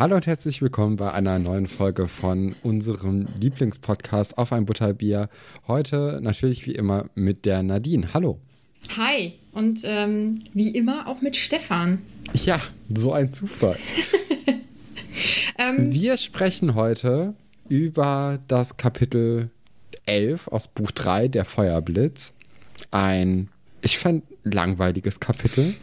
Hallo und herzlich willkommen bei einer neuen Folge von unserem Lieblingspodcast auf ein Butterbier. Heute natürlich wie immer mit der Nadine. Hallo. Hi und ähm, wie immer auch mit Stefan. Ja, so ein Zufall. Ähm, Wir sprechen heute über das Kapitel 11 aus Buch 3, der Feuerblitz. Ein, ich fand, langweiliges Kapitel.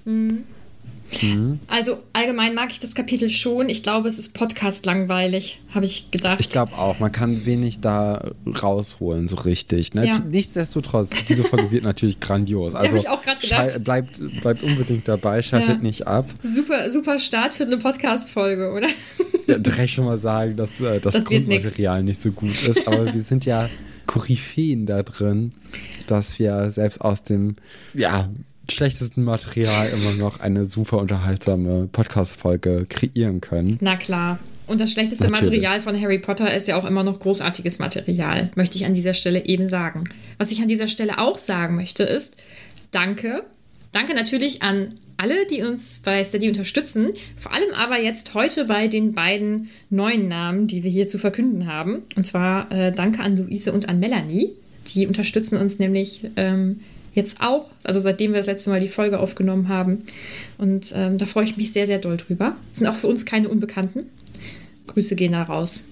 Also allgemein mag ich das Kapitel schon. Ich glaube, es ist Podcast langweilig, habe ich gedacht. Ich glaube auch, man kann wenig da rausholen, so richtig. Ne? Ja. Nichtsdestotrotz, diese Folge wird natürlich grandios. Also ich auch grad gedacht. Bleibt, bleibt unbedingt dabei, schaltet Ja. nicht ab. Super, super Start für eine Podcast-Folge, oder? Ja, direkt schon mal sagen, dass äh, das, Das Grundmaterial nicht so gut ist, aber wir sind ja Koryphäen da drin, dass wir selbst aus dem ja, schlechtesten Material immer noch eine super unterhaltsame Podcast-Folge kreieren können. Na klar. Und das schlechteste Natürlich. Material von Harry Potter ist ja auch immer noch großartiges Material, möchte ich an dieser Stelle eben sagen. Was ich an dieser Stelle auch sagen möchte, ist Danke. Danke natürlich an alle, die uns bei Steady unterstützen. Vor allem aber jetzt heute bei den beiden neuen Namen, die wir hier zu verkünden haben. Und zwar äh, Danke an Luise und an Melanie. Die unterstützen uns nämlich ähm, jetzt auch, also seitdem wir das letzte Mal die Folge aufgenommen haben. Und ähm, da freue ich mich sehr, sehr doll drüber. Sind auch für uns keine Unbekannten. Grüße gehen da raus.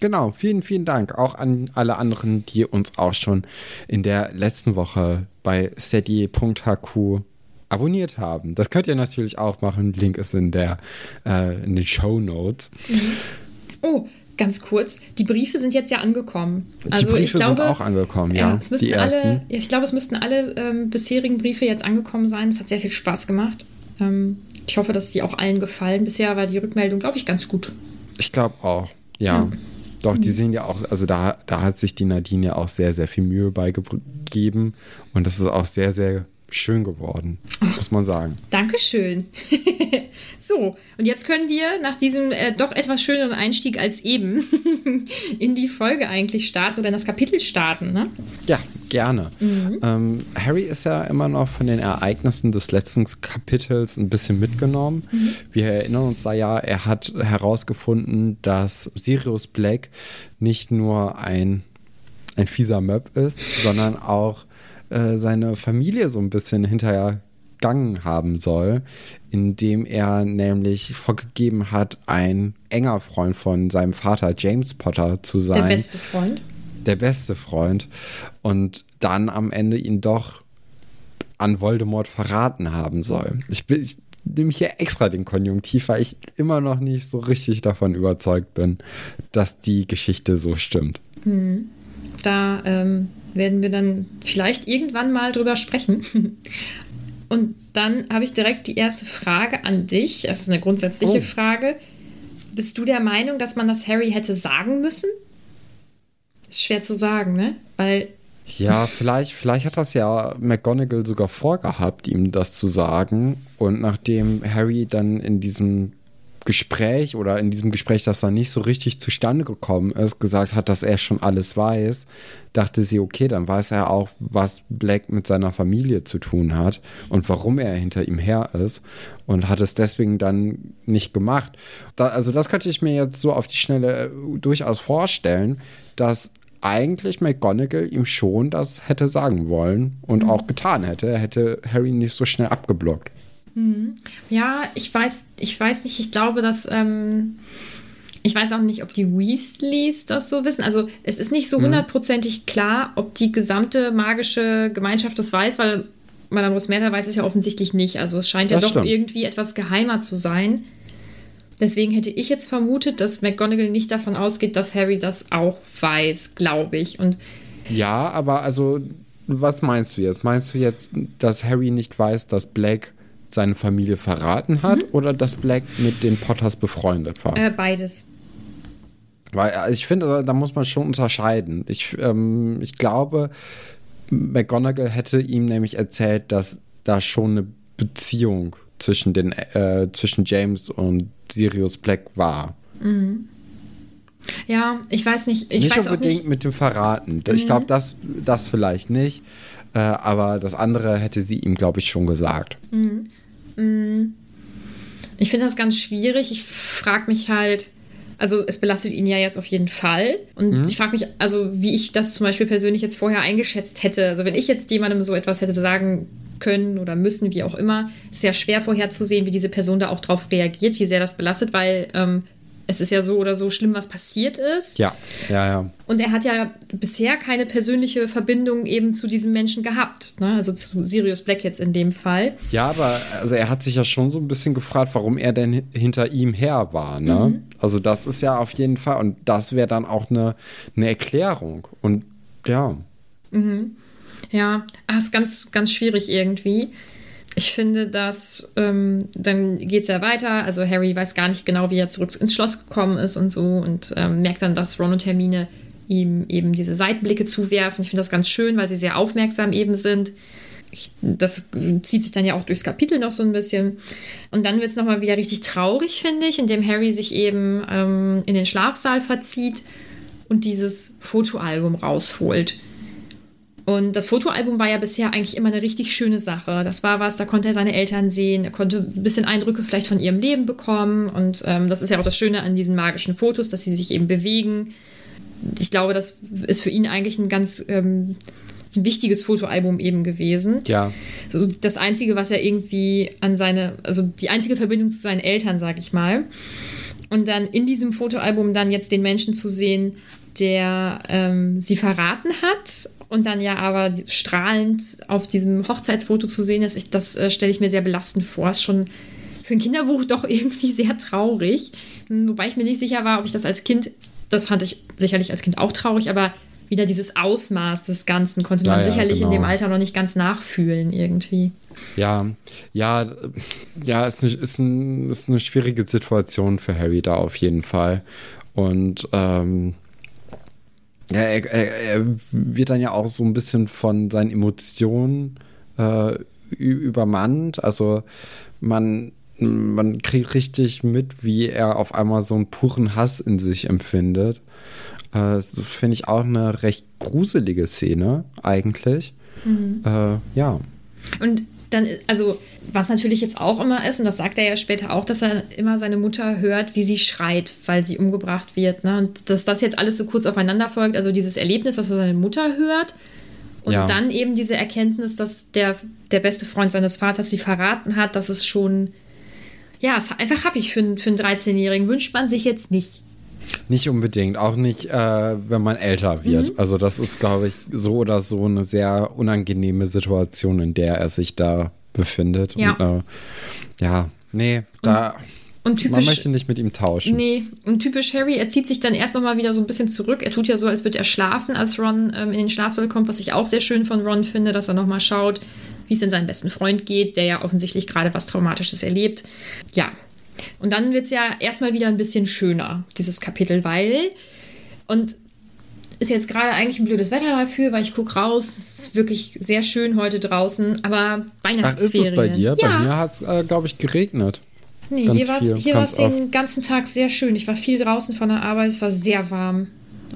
Genau, vielen, vielen Dank auch an alle anderen, die uns auch schon in der letzten Woche bei steady.hq abonniert haben. Das könnt ihr natürlich auch machen. Link ist in, der, äh, in den Show Notes. Oh, ganz kurz. Die Briefe sind jetzt ja angekommen. Die also Briefe ich glaube, sind auch angekommen, ja. es müssten die alle, ersten. ich glaube, es müssten alle ähm, bisherigen Briefe jetzt angekommen sein. Es hat sehr viel Spaß gemacht. Ähm, ich hoffe, dass die auch allen gefallen. Bisher war die Rückmeldung, glaube ich, ganz gut. Ich glaube auch, ja. Doch, Mhm. die sehen ja auch, also da, da hat sich die Nadine ja auch sehr, sehr viel Mühe beigegeben. Und das ist auch sehr, sehr schön geworden, muss man sagen. Dankeschön. so, und jetzt können wir nach diesem äh, doch etwas schöneren Einstieg als eben in die Folge eigentlich starten oder in das Kapitel starten. Ne? Ja, gerne. Mhm. Ähm, Harry ist ja immer noch von den Ereignissen des letzten Kapitels ein bisschen mitgenommen. Mhm. Wir erinnern uns da ja, er hat herausgefunden, dass Sirius Black nicht nur ein, ein fieser Möb ist, sondern auch äh, seine Familie so ein bisschen hintergangen haben soll, indem er nämlich vorgegeben hat, ein enger Freund von seinem Vater James Potter zu sein Der beste Freund. der beste Freund und dann am Ende ihn doch an Voldemort verraten haben soll. Ich, bin, ich nehme hier extra den Konjunktiv, weil ich immer noch nicht so richtig davon überzeugt bin, dass die Geschichte so stimmt. Da ähm, werden wir dann vielleicht irgendwann mal drüber sprechen. Und dann habe ich direkt die erste Frage an dich. Das ist eine grundsätzliche Oh. Frage. Bist du der Meinung, dass man das Harry hätte sagen müssen? Ist schwer zu sagen, ne? Weil Ja, vielleicht, vielleicht hat das ja McGonagall sogar vorgehabt, ihm das zu sagen. Und nachdem Harry dann in diesem Gespräch oder in diesem Gespräch, das dann nicht so richtig zustande gekommen ist, gesagt hat, dass er schon alles weiß, dachte sie, okay, dann weiß er auch, was Black mit seiner Familie zu tun hat und warum er hinter ihm her ist und hat es deswegen dann nicht gemacht. Da, also das könnte ich mir jetzt so auf die Schnelle äh, durchaus vorstellen, dass eigentlich McGonagall ihm schon das hätte sagen wollen und mhm. auch getan hätte. Er hätte Harry nicht so schnell abgeblockt. Mhm. Ja, ich weiß, ich weiß nicht, ich glaube, dass. Ähm, ich weiß auch nicht, ob die Weasleys das so wissen. Also es ist nicht so mhm. hundertprozentig klar, ob die gesamte magische Gemeinschaft das weiß, weil Madame Rosmerta weiß es ja offensichtlich nicht. Also es scheint ja das doch stimmt. irgendwie etwas geheimer zu sein. Deswegen hätte ich jetzt vermutet, dass McGonagall nicht davon ausgeht, dass Harry das auch weiß, glaube ich. Und ja, aber also, was meinst du jetzt? Meinst du jetzt, dass Harry nicht weiß, dass Black seine Familie verraten hat mhm. oder dass Black mit den Potters befreundet war? Äh, beides. Weil also ich finde, da muss man schon unterscheiden. Ich, ähm, ich glaube, McGonagall hätte ihm nämlich erzählt, dass da schon eine Beziehung zwischen, den, äh, zwischen James und Sirius Black war. Mhm. Ja, ich weiß nicht. Ich nicht weiß unbedingt nicht. mit dem Verraten. Mhm. Ich glaube, das, das vielleicht nicht. Äh, aber das andere hätte sie ihm, glaube ich, schon gesagt. Mhm. Mhm. Ich finde das ganz schwierig. Ich frage mich halt, also es belastet ihn ja jetzt auf jeden Fall. Und mhm. ich frage mich, also wie ich das zum Beispiel persönlich jetzt vorher eingeschätzt hätte. Also wenn ich jetzt jemandem so etwas hätte sagen können oder müssen, wie auch immer, ist ja schwer vorherzusehen, wie diese Person da auch drauf reagiert, wie sehr das belastet, weil ähm, es ist ja so oder so schlimm, was passiert ist. Ja, ja, ja. Und er hat ja bisher keine persönliche Verbindung eben zu diesem Menschen gehabt. Ne? Also zu Sirius Black jetzt in dem Fall. Ja, aber also er hat sich ja schon so ein bisschen gefragt, warum er denn hinter ihm her war. Ne? Mhm. Also das ist ja auf jeden Fall, und das wäre dann auch eine, eine Erklärung. Und ja. Mhm. Ja, das ah, ist ganz, ganz schwierig irgendwie. Ich finde, dass ähm, dann geht es ja weiter. Also Harry weiß gar nicht genau, wie er zurück ins Schloss gekommen ist und so und ähm, merkt dann, dass Ron und Hermine ihm eben diese Seitenblicke zuwerfen. Ich finde das ganz schön, weil sie sehr aufmerksam eben sind. Ich, das zieht sich dann ja auch durchs Kapitel noch so ein bisschen. Und dann wird es nochmal wieder richtig traurig, finde ich, indem Harry sich eben ähm, in den Schlafsaal verzieht und dieses Fotoalbum rausholt. Und das Fotoalbum war ja bisher eigentlich immer eine richtig schöne Sache. Das war was, da konnte er seine Eltern sehen, er konnte ein bisschen Eindrücke vielleicht von ihrem Leben bekommen. Und ähm, das ist ja auch das Schöne an diesen magischen Fotos, dass sie sich eben bewegen. Ich glaube, das ist für ihn eigentlich ein ganz ähm, ein wichtiges Fotoalbum eben gewesen. Ja. So das Einzige, was er irgendwie an seine, also die einzige Verbindung zu seinen Eltern, sag ich mal. Und dann in diesem Fotoalbum dann jetzt den Menschen zu sehen, der ähm, sie verraten hat und dann ja aber strahlend auf diesem Hochzeitsfoto zu sehen ist, ich, das äh, stelle ich mir sehr belastend vor. Ist schon für ein Kinderbuch doch irgendwie sehr traurig. Hm, wobei ich mir nicht sicher war, ob ich das als Kind, das fand ich sicherlich als Kind auch traurig, aber wieder dieses Ausmaß des Ganzen konnte man ja, ja, sicherlich genau. in dem Alter noch nicht ganz nachfühlen irgendwie. Ja, ja, ja, ist eine, ist, ein, ist eine schwierige Situation für Harry da auf jeden Fall. Und ähm, ja, er, er, er, wird dann ja auch so ein bisschen von seinen Emotionen äh, übermannt. Also man, man kriegt richtig mit, wie er auf einmal so einen puren Hass in sich empfindet. Äh, finde ich auch eine recht gruselige Szene eigentlich. Mhm. Äh, ja. Und dann, also was natürlich jetzt auch immer ist, und das sagt er ja später auch, dass er immer seine Mutter hört, wie sie schreit, weil sie umgebracht wird. Ne? Und dass das jetzt alles so kurz aufeinander folgt, also dieses Erlebnis, dass er seine Mutter hört und ja. dann eben diese Erkenntnis, dass der, der beste Freund seines Vaters sie verraten hat, das ist schon, ja, ist einfach happig für, für einen 13-Jährigen. Wünscht man sich jetzt nicht. Nicht unbedingt, auch nicht, äh, wenn man älter wird. Mhm. Also das ist, glaube ich, so oder so eine sehr unangenehme Situation, in der er sich da befindet. Ja, und, äh, ja nee, da. Und typisch, man möchte nicht mit ihm tauschen. Nee, und typisch Harry, er zieht sich dann erst nochmal wieder so ein bisschen zurück. Er tut ja so, als würde er schlafen, als Ron ähm, in den Schlafsaal kommt, was ich auch sehr schön von Ron finde, dass er nochmal schaut, wie es denn seinem besten Freund geht, der ja offensichtlich gerade was Traumatisches erlebt. Ja. Und dann wird es ja erstmal wieder ein bisschen schöner, dieses Kapitel, weil, und ist jetzt gerade eigentlich ein blödes Wetter dafür, weil ich gucke raus. Es ist wirklich sehr schön heute draußen, aber Weihnachtsferien. Ach, ist es bei dir? Ja. Bei mir hat es, äh, glaube ich, geregnet. Nee, Ganz hier war es den ganzen Tag sehr schön. Ich war viel draußen von der Arbeit, es war sehr warm.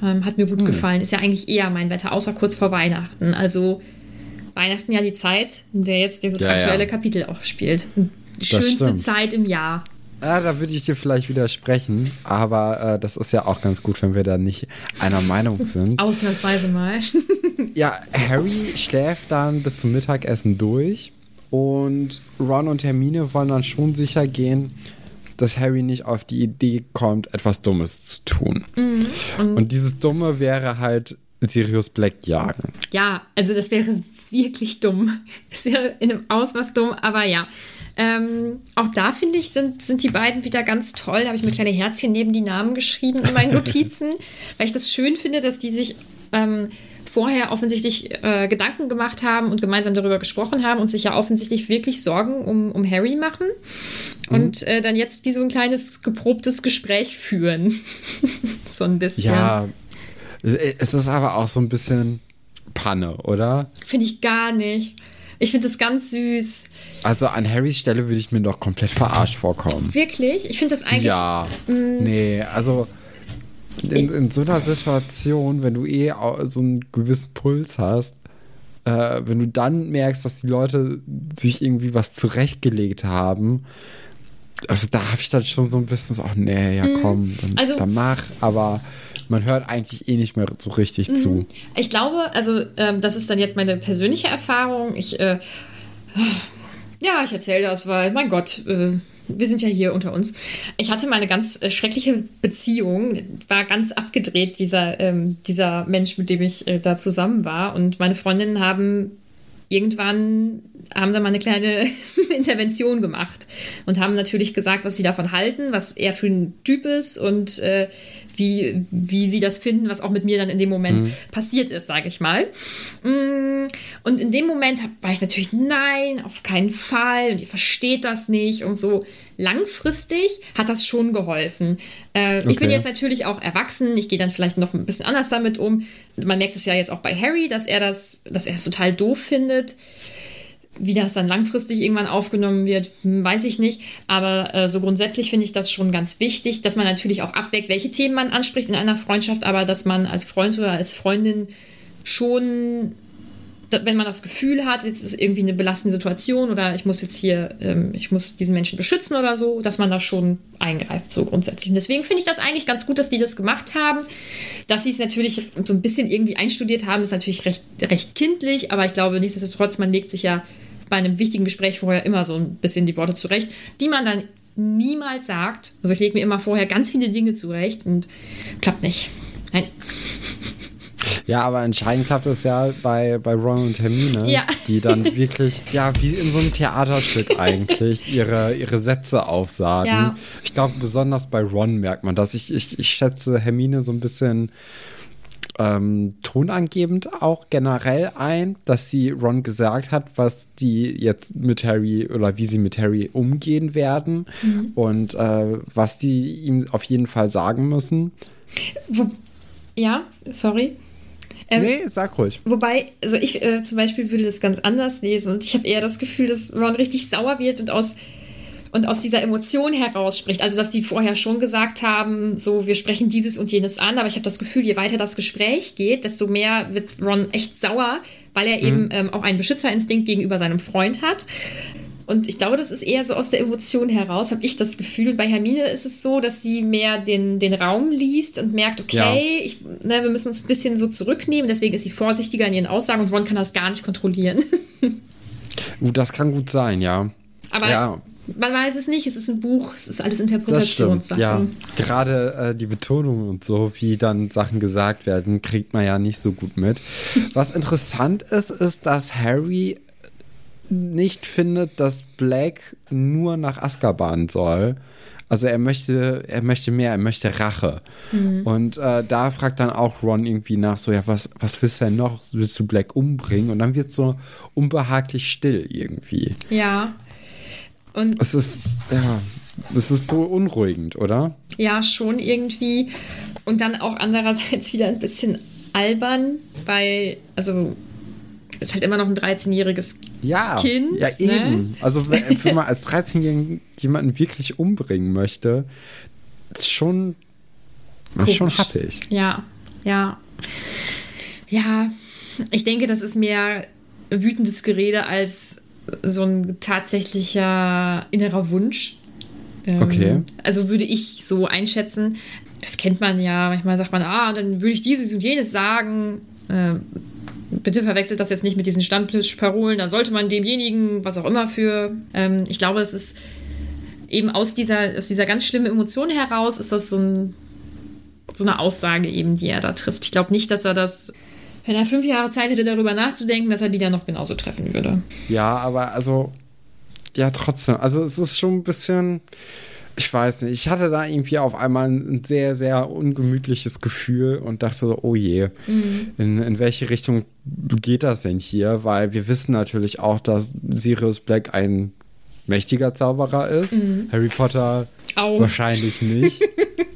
Ähm, hat mir Hm. gut gefallen. Ist ja eigentlich eher mein Wetter, außer kurz vor Weihnachten. Also Weihnachten ja die Zeit, in der jetzt dieses Ja, ja. aktuelle Kapitel auch spielt. Die Das schönste stimmt. Zeit im Jahr. Ja, da würde ich dir vielleicht widersprechen, aber äh, das ist ja auch ganz gut, wenn wir da nicht einer Meinung sind. Ausnahmsweise mal. Ja, Harry schläft dann bis zum Mittagessen durch und Ron und Hermine wollen dann schon sicher gehen, dass Harry nicht auf die Idee kommt, etwas Dummes zu tun. Und dieses Dumme wäre halt Sirius Black jagen. Ja, also das wäre wirklich dumm. Es wäre in einem Ausmaß dumm, aber ja. Ähm, auch da finde ich, sind, sind die beiden wieder ganz toll. Da habe ich mir kleine Herzchen neben die Namen geschrieben in meinen Notizen, weil ich das schön finde, dass die sich ähm, vorher offensichtlich äh, Gedanken gemacht haben und gemeinsam darüber gesprochen haben und sich ja offensichtlich wirklich Sorgen um, um Harry machen und äh, dann jetzt wie so ein kleines geprobtes Gespräch führen. so ein bisschen. Ja, es ist aber auch so ein bisschen Panne, oder? Finde ich gar nicht. Ich finde es ganz süß. Also an Harrys Stelle würde ich mir doch komplett verarscht vorkommen. Wirklich? Ich finde das eigentlich. Ja, nee, also in, in so einer Situation, wenn du eh so einen gewissen Puls hast, äh, wenn du dann merkst, dass die Leute sich irgendwie was zurechtgelegt haben, also da habe ich dann schon so ein bisschen so, ach nee, ja komm, dann, Also- dann mach, aber man hört eigentlich eh nicht mehr so richtig zu. Ich glaube, also ähm, das ist dann jetzt meine persönliche Erfahrung. Ich, äh, ja, ich erzähle das, weil, mein Gott, äh, wir sind ja hier unter uns. Ich hatte mal eine ganz äh, schreckliche Beziehung, war ganz abgedreht, dieser, ähm, dieser Mensch, mit dem ich äh, da zusammen war. Und meine Freundinnen haben irgendwann haben da mal eine kleine Intervention gemacht und haben natürlich gesagt, was sie davon halten, was er für ein Typ ist und äh, wie, wie sie das finden, was auch mit mir dann in dem Moment passiert ist, sage ich mal. Mm, Und in dem Moment war ich natürlich, nein, auf keinen Fall und ihr versteht das nicht und so. Langfristig hat das schon geholfen. Äh, Ich bin Okay. jetzt natürlich auch erwachsen, ich gehe dann vielleicht noch ein bisschen anders damit um. Man merkt es ja jetzt auch bei Harry, dass er das, dass er es total doof findet. Wie das dann langfristig irgendwann aufgenommen wird, hm, weiß ich nicht. Aber äh, so grundsätzlich finde ich das schon ganz wichtig, dass man natürlich auch abwägt, welche Themen man anspricht in einer Freundschaft, aber dass man als Freund oder als Freundin schon, wenn man das Gefühl hat, jetzt ist irgendwie eine belastende Situation oder ich muss jetzt hier, ähm, ich muss diesen Menschen beschützen oder so, dass man da schon eingreift, so grundsätzlich. Und deswegen finde ich das eigentlich ganz gut, dass die das gemacht haben. Dass sie es natürlich so ein bisschen irgendwie einstudiert haben, ist natürlich recht, recht kindlich, aber ich glaube nichtsdestotrotz, man legt sich ja bei einem wichtigen Gespräch vorher immer so ein bisschen die Worte zurecht, die man dann niemals sagt. Also ich lege mir immer vorher ganz viele Dinge zurecht und klappt nicht. Nein. Ja, aber entscheidend klappt es ja bei, bei Ron und Hermine, Ja. die dann wirklich, ja, wie in so einem Theaterstück eigentlich, ihre, ihre Sätze aufsagen. Ja. Ich glaube, besonders bei Ron merkt man das. Ich, ich, ich schätze Hermine so ein bisschen ähm, tonangebend auch generell ein, dass sie Ron gesagt hat, was die jetzt mit Harry oder wie sie mit Harry umgehen werden und äh, was die ihm auf jeden Fall sagen müssen. Ja, sorry. Ähm, nee, sag ruhig. Wobei, also ich äh, zum Beispiel würde das ganz anders lesen und ich habe eher das Gefühl, dass Ron richtig sauer wird und aus, und aus dieser Emotion heraus spricht. Also, dass die vorher schon gesagt haben, so, wir sprechen dieses und jenes an, aber ich habe das Gefühl, je weiter das Gespräch geht, desto mehr wird Ron echt sauer, weil er eben ähm, auch einen Beschützerinstinkt gegenüber seinem Freund hat. Und ich glaube, das ist eher so aus der Emotion heraus, habe ich das Gefühl. Und bei Hermine ist es so, dass sie mehr den, den Raum liest und merkt, okay, Ja. ich, ne, wir müssen uns ein bisschen so zurücknehmen. Deswegen ist sie vorsichtiger in ihren Aussagen und Ron kann das gar nicht kontrollieren. Uh, das kann gut sein, ja. Aber ja. Man weiß es nicht. Es ist ein Buch, es ist alles Das stimmt, Interpretationssache. ja. Gerade äh, die Betonung und so, wie dann Sachen gesagt werden, kriegt man ja nicht so gut mit. Was interessant ist, ist, dass Harry nicht findet, dass Black nur nach Azkaban soll. Also er möchte, er möchte mehr, er möchte Rache. Und äh, da fragt dann auch Ron irgendwie nach, so, ja, was, was willst du denn noch? Willst du Black umbringen? Und dann wird so unbehaglich still irgendwie. ja. Und Es ist, ja, es ist beunruhigend, oder? Ja, schon irgendwie. Und dann auch andererseits wieder ein bisschen albern, weil, also ist halt immer noch ein 13-jähriges ja, Kind. Ja, ne? eben. Also, wenn, wenn man als 13-Jährigen jemanden wirklich umbringen möchte, ist schon, ist schon happig. Ja, ja. Ja, ich denke, das ist mehr wütendes Gerede als so ein tatsächlicher innerer Wunsch. Ähm, Okay. Also würde ich so einschätzen. Das kennt man ja. Manchmal sagt man, ah, dann würde ich dieses und jenes sagen. Ähm, bitte verwechselt das jetzt nicht mit diesen Stammtischparolen. Da sollte man demjenigen, was auch immer für. Ähm, ich glaube, es ist eben aus dieser, aus dieser ganz schlimmen Emotion heraus, ist das so ein so eine Aussage eben, die er da trifft. Ich glaube nicht, dass er das, wenn er fünf Jahre Zeit hätte, darüber nachzudenken, dass er die dann noch genauso treffen würde. Ja, aber also, ja, trotzdem. Also, es ist schon ein bisschen, ich weiß nicht, ich hatte da irgendwie auf einmal ein sehr, sehr ungemütliches Gefühl und dachte so, oh je, in, in welche Richtung geht das denn hier? Weil wir wissen natürlich auch, dass Sirius Black ein mächtiger Zauberer ist. Harry Potter Auch. wahrscheinlich nicht.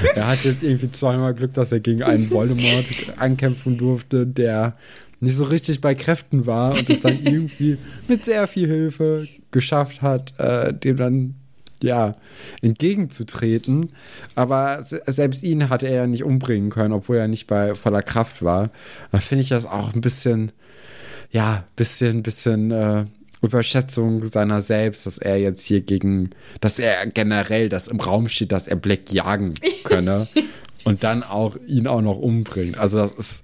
er hat jetzt irgendwie zweimal Glück, dass er gegen einen Voldemort ankämpfen durfte, der nicht so richtig bei Kräften war und es dann irgendwie mit sehr viel Hilfe geschafft hat, äh, dem dann ja entgegenzutreten. Aber se- selbst ihn hatte er ja nicht umbringen können, obwohl er nicht bei voller Kraft war. Da finde ich das auch ein bisschen, ja, bisschen, bisschen äh, Überschätzung seiner selbst, dass er jetzt hier gegen, dass er generell, dass im Raum steht, dass er Black jagen könne. Und dann auch ihn auch noch umbringt. Also das ist,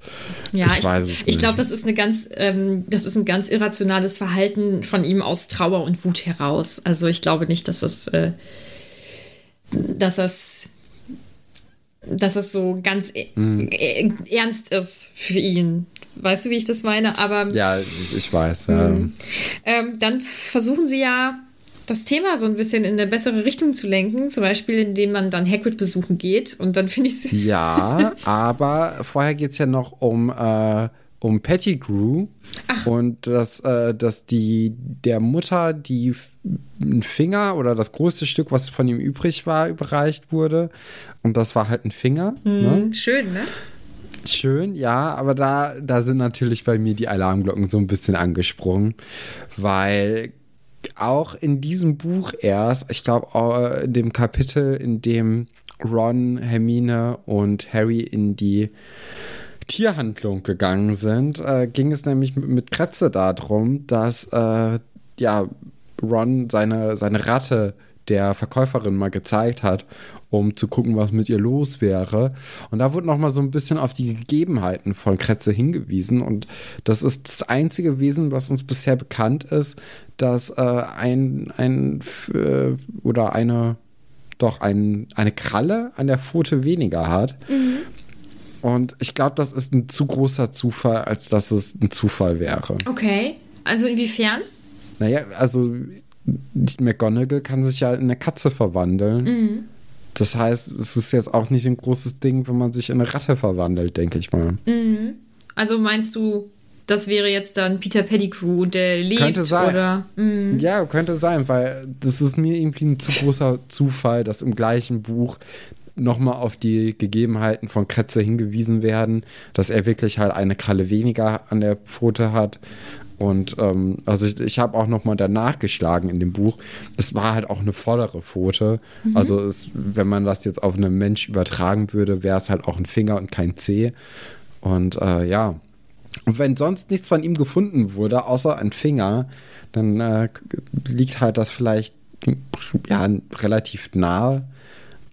Ja, ich, ich, weiß es ich nicht. glaube, das ist eine ganz, ähm, das ist ein ganz irrationales Verhalten von ihm aus Trauer und Wut heraus. Also ich glaube nicht, dass das, äh, dass das, dass das so ganz e- Hm. e- ernst ist für ihn. Weißt du, wie ich das meine? Aber ja, ich, ich weiß. Ja. Ähm, dann versuchen sie ja, das Thema so ein bisschen in eine bessere Richtung zu lenken. Zum Beispiel, indem man dann Hagrid besuchen geht. Und dann finde ich sie. Ja, aber vorher geht es ja noch um, äh, um Pettigrew und dass, äh, dass die der Mutter die ein Finger oder das größte Stück, was von ihm übrig war, überreicht wurde. Und das war halt ein Finger. Ne? Schön, ne? Schön, ja, aber da, da sind natürlich bei mir die Alarmglocken so ein bisschen angesprungen, weil auch in diesem Buch erst, ich glaube, in dem Kapitel, in dem Ron, Hermine und Harry in die Tierhandlung gegangen sind, äh, ging es nämlich mit, mit Kretze darum, dass äh, ja, Ron seine, seine Ratte der Verkäuferin mal gezeigt hat, um zu gucken, was mit ihr los wäre. Und da wurde noch mal so ein bisschen auf die Gegebenheiten von Kretze hingewiesen. Und das ist das einzige Wesen, was uns bisher bekannt ist, dass äh, ein, ein äh, oder eine doch ein, eine Kralle an der Pfote weniger hat. Und ich glaube, das ist ein zu großer Zufall, als dass es ein Zufall wäre. Okay. Also inwiefern? Naja, also McGonagall kann sich ja in eine Katze verwandeln. Das heißt, es ist jetzt auch nicht ein großes Ding, wenn man sich in eine Ratte verwandelt, denke ich mal. Also meinst du, das wäre jetzt dann Peter Pettigrew, der lebt Könnte sein. oder? Mhm. Ja, könnte sein, weil das ist mir irgendwie ein zu großer Zufall, dass im gleichen Buch nochmal auf die Gegebenheiten von Kretze hingewiesen werden, dass er wirklich halt eine Kralle weniger an der Pfote hat. Und ähm, also ich, ich habe auch nochmal danach geschlagen in dem Buch. Es war halt auch eine vordere Pfote. Also es, wenn man das jetzt auf einen Mensch übertragen würde, wäre es halt auch ein Finger und kein Zeh. Und äh, ja, und wenn sonst nichts von ihm gefunden wurde, außer ein Finger, dann äh, liegt halt das vielleicht ja, relativ nahe.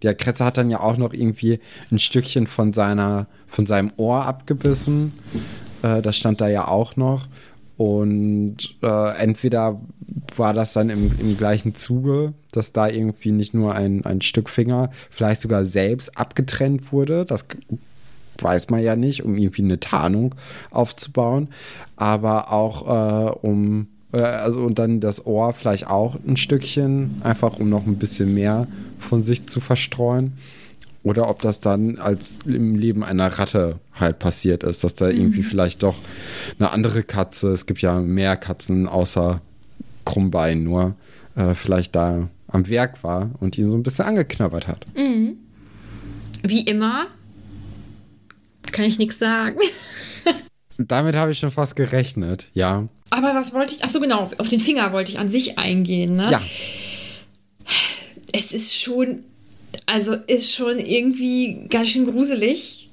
Der Kretzer hat dann ja auch noch irgendwie ein Stückchen von seiner, von seinem Ohr abgebissen. Äh, das stand da ja auch noch. Und äh, entweder war das dann im, im gleichen Zuge, dass da irgendwie nicht nur ein, ein Stück Finger, vielleicht sogar selbst abgetrennt wurde. Das weiß man ja nicht, um irgendwie eine Tarnung aufzubauen, aber auch äh, um, äh, also und dann das Ohr vielleicht auch ein Stückchen, einfach um noch ein bisschen mehr von sich zu verstreuen. Oder ob das dann als im Leben einer Ratte halt passiert ist, dass da irgendwie vielleicht doch eine andere Katze, es gibt ja mehr Katzen außer Krummbein nur, äh, vielleicht da am Werk war und ihn so ein bisschen angeknabbert hat. Wie immer kann ich nichts sagen. Damit habe ich schon fast gerechnet, ja. Aber was wollte ich? Ach so, genau, auf den Finger wollte ich an sich eingehen, ne? Ja. Es ist schon, also ist schon irgendwie ganz schön gruselig,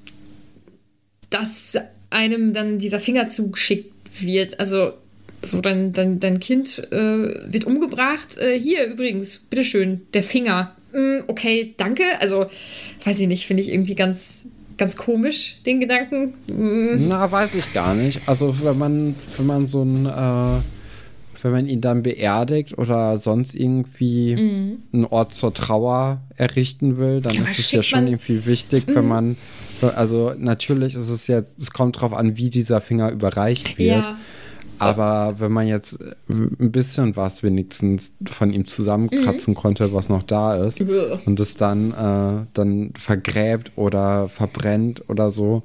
dass einem dann dieser Finger zugeschickt wird. Also so, dein, dein, dein Kind äh, wird umgebracht. Äh, hier übrigens, bitteschön, der Finger. Mm, okay, danke. Also, weiß ich nicht, finde ich irgendwie ganz, ganz komisch, den Gedanken. Mm. Na, weiß ich gar nicht. Also, wenn man, wenn man so ein, äh, wenn man ihn dann beerdigt oder sonst irgendwie Mhm. einen Ort zur Trauer errichten will, dann ist es ja schon Mhm. irgendwie wichtig, wenn man, also natürlich ist es jetzt, es kommt drauf an, wie dieser Finger überreicht wird. Ja. Aber wenn man jetzt ein bisschen was wenigstens von ihm zusammenkratzen konnte, was noch da ist, und es dann, äh, dann vergräbt oder verbrennt oder so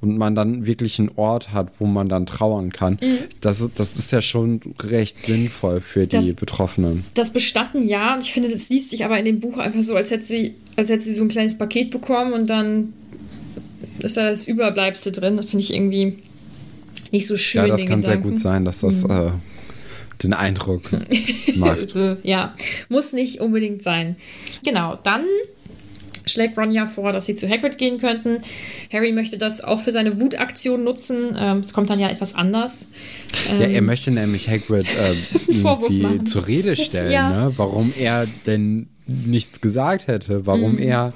und man dann wirklich einen Ort hat, wo man dann trauern kann, das, ist- das ist ja schon recht sinnvoll für die Das- Betroffenen. Das Bestatten ja, und ich finde, das liest sich aber in dem Buch einfach so, als hätte sie, als hätte sie so ein kleines Paket bekommen und dann ist da das Überbleibsel drin. Das finde ich irgendwie nicht so schön. Ja, das kann sehr Gedanken. gut sein, dass das äh, den Eindruck macht. Ja, muss nicht unbedingt sein. Genau, dann schlägt Ron ja vor, dass sie zu Hagrid gehen könnten. Harry möchte das auch für seine Wutaktion nutzen. Ähm, es kommt dann ja etwas anders. Ähm, Ja, er möchte nämlich Hagrid äh, irgendwie zur Rede stellen, Ja. ne? warum er denn nichts gesagt hätte, warum Mhm. er,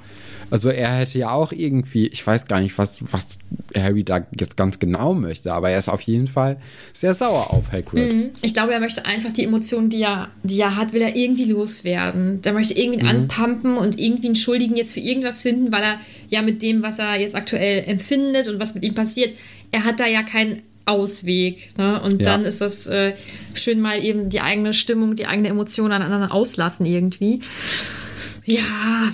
also er hätte ja auch irgendwie, ich weiß gar nicht, was, was Harry da jetzt ganz genau möchte, aber er ist auf jeden Fall sehr sauer auf Hagrid. Mhm. Ich glaube, er möchte einfach die Emotionen, die er, die er hat, will er irgendwie loswerden. Der möchte irgendwie Mhm. anpumpen und irgendwie einen Schuldigen jetzt für irgendwas finden, weil er ja mit dem, was er jetzt aktuell empfindet und was mit ihm passiert, er hat da ja keinen Ausweg. Ne? Und Ja. dann ist das äh, schön mal eben die eigene Stimmung, die eigene Emotion an anderen auslassen irgendwie. Ja,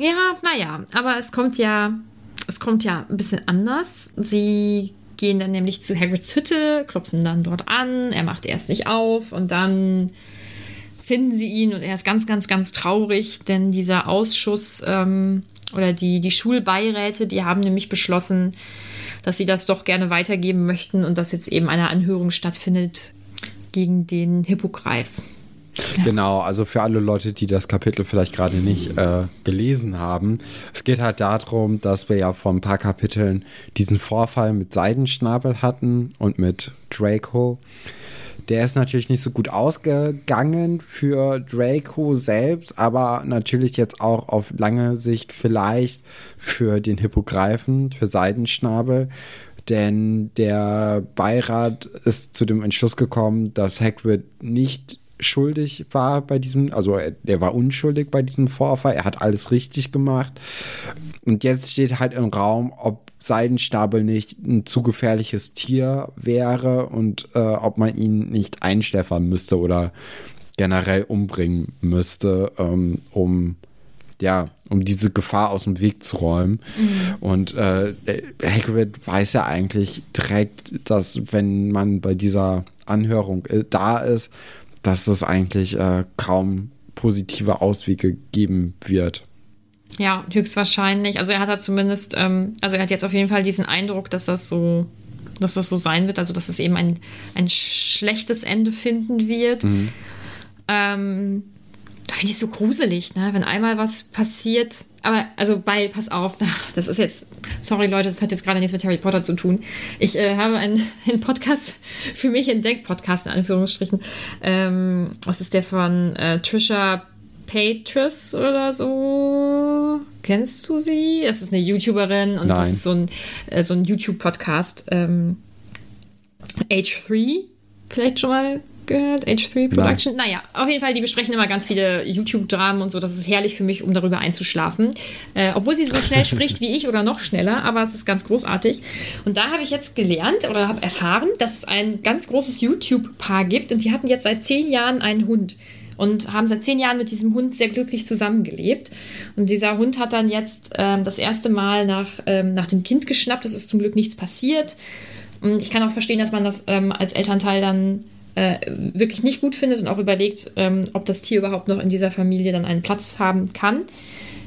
ja, naja, aber es kommt ja, es kommt ja ein bisschen anders. Sie gehen dann nämlich zu Hagrids Hütte, klopfen dann dort an, er macht erst nicht auf und dann finden sie ihn und er ist ganz, ganz, ganz traurig, denn dieser Ausschuss ähm, oder die, die Schulbeiräte, die haben nämlich beschlossen, dass sie das doch gerne weitergeben möchten und dass jetzt eben eine Anhörung stattfindet gegen den Hippogreif. Genau, also für alle Leute, die das Kapitel vielleicht gerade nicht äh, gelesen haben. Es geht halt darum, dass wir ja vor ein paar Kapiteln diesen Vorfall mit Seidenschnabel hatten und mit Draco. Der ist natürlich nicht so gut ausgegangen für Draco selbst, aber natürlich jetzt auch auf lange Sicht vielleicht für den Hippogreifen, für Seidenschnabel. Denn der Beirat ist zu dem Entschluss gekommen, dass Hagrid nicht schuldig war bei diesem, also er, war unschuldig bei diesem Vorfall, er hat alles richtig gemacht. Und jetzt steht halt im Raum, ob Seidenschnabel nicht ein zu gefährliches Tier wäre und äh, ob man ihn nicht einschläfern müsste oder generell umbringen müsste, ähm, um ja, um diese Gefahr aus dem Weg zu räumen. Und äh, Hagrid weiß ja eigentlich direkt, dass wenn man bei dieser Anhörung äh, da ist, dass es eigentlich äh, kaum positive Auswege geben wird. Ja, höchstwahrscheinlich. Also er hat da zumindest, ähm, also er hat jetzt auf jeden Fall diesen Eindruck, dass das so, dass das so sein wird, also dass es eben ein, ein schlechtes Ende finden wird. Ähm, da finde ich so gruselig, ne? wenn einmal was passiert. Aber, also, weil, pass auf, das ist jetzt, sorry Leute, das hat jetzt gerade nichts mit Harry Potter zu tun. Ich äh, habe einen, einen Podcast für mich entdeckt, Podcast in Anführungsstrichen. Ähm, was ist der von äh, Trisha Patris oder so? Kennst du sie? Es ist eine YouTuberin und das Nein. ist so ein, äh, so ein YouTube-Podcast. Ähm, H3, vielleicht schon mal gehört? H3 Production? Naja, auf jeden Fall, die besprechen immer ganz viele YouTube-Dramen und so. Das ist herrlich für mich, um darüber einzuschlafen. Äh, obwohl sie so schnell spricht wie ich oder noch schneller, aber es ist ganz großartig. Und da habe ich jetzt gelernt oder habe erfahren, dass es ein ganz großes YouTube-Paar gibt und die hatten jetzt seit zehn Jahren einen Hund und haben seit zehn Jahren mit diesem Hund sehr glücklich zusammengelebt. Und dieser Hund hat dann jetzt ähm, das erste Mal nach, ähm, nach dem Kind geschnappt. Es ist zum Glück nichts passiert. Und ich kann auch verstehen, dass man das ähm, als Elternteil dann äh, wirklich nicht gut findet und auch überlegt, ähm, ob das Tier überhaupt noch in dieser Familie dann einen Platz haben kann.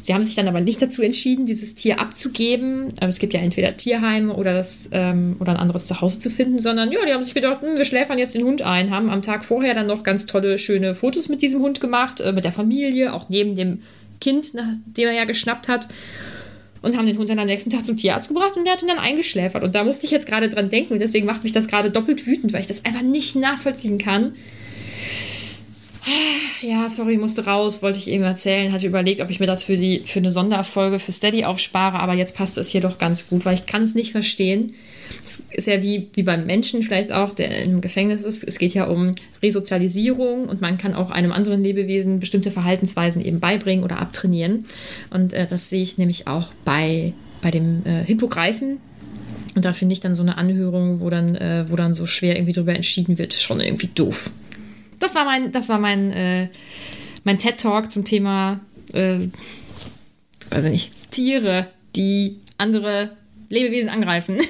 Sie haben sich dann aber nicht dazu entschieden, dieses Tier abzugeben. Ähm, es gibt ja entweder Tierheime oder, das, ähm, oder ein anderes Zuhause zu finden, sondern ja, die haben sich gedacht, hm, wir schläfern jetzt den Hund ein, haben am Tag vorher dann noch ganz tolle, schöne Fotos mit diesem Hund gemacht, äh, mit der Familie, auch neben dem Kind, nachdem er ja geschnappt hat. Und haben den Hund dann am nächsten Tag zum Tierarzt gebracht und der hat ihn dann eingeschläfert. Und da musste ich jetzt gerade dran denken und deswegen macht mich das gerade doppelt wütend, weil ich das einfach nicht nachvollziehen kann. Ja, sorry, musste raus, wollte ich eben erzählen. Hatte überlegt, ob ich mir das für, die, für eine Sonderfolge für Steady aufspare, aber jetzt passt es hier doch ganz gut, weil ich kann es nicht verstehen. Es ist ja wie, wie beim Menschen vielleicht auch, der im Gefängnis ist. Es geht ja um Resozialisierung und man kann auch einem anderen Lebewesen bestimmte Verhaltensweisen eben beibringen oder abtrainieren. Und äh, das sehe ich nämlich auch bei, bei dem äh, Hippogreifen. Und da finde ich dann so eine Anhörung, wo dann, äh, wo dann so schwer irgendwie drüber entschieden wird, schon irgendwie doof. Das war mein, das war mein, äh, mein TED-Talk zum Thema, äh, weiß ich nicht, Tiere, die andere Lebewesen angreifen.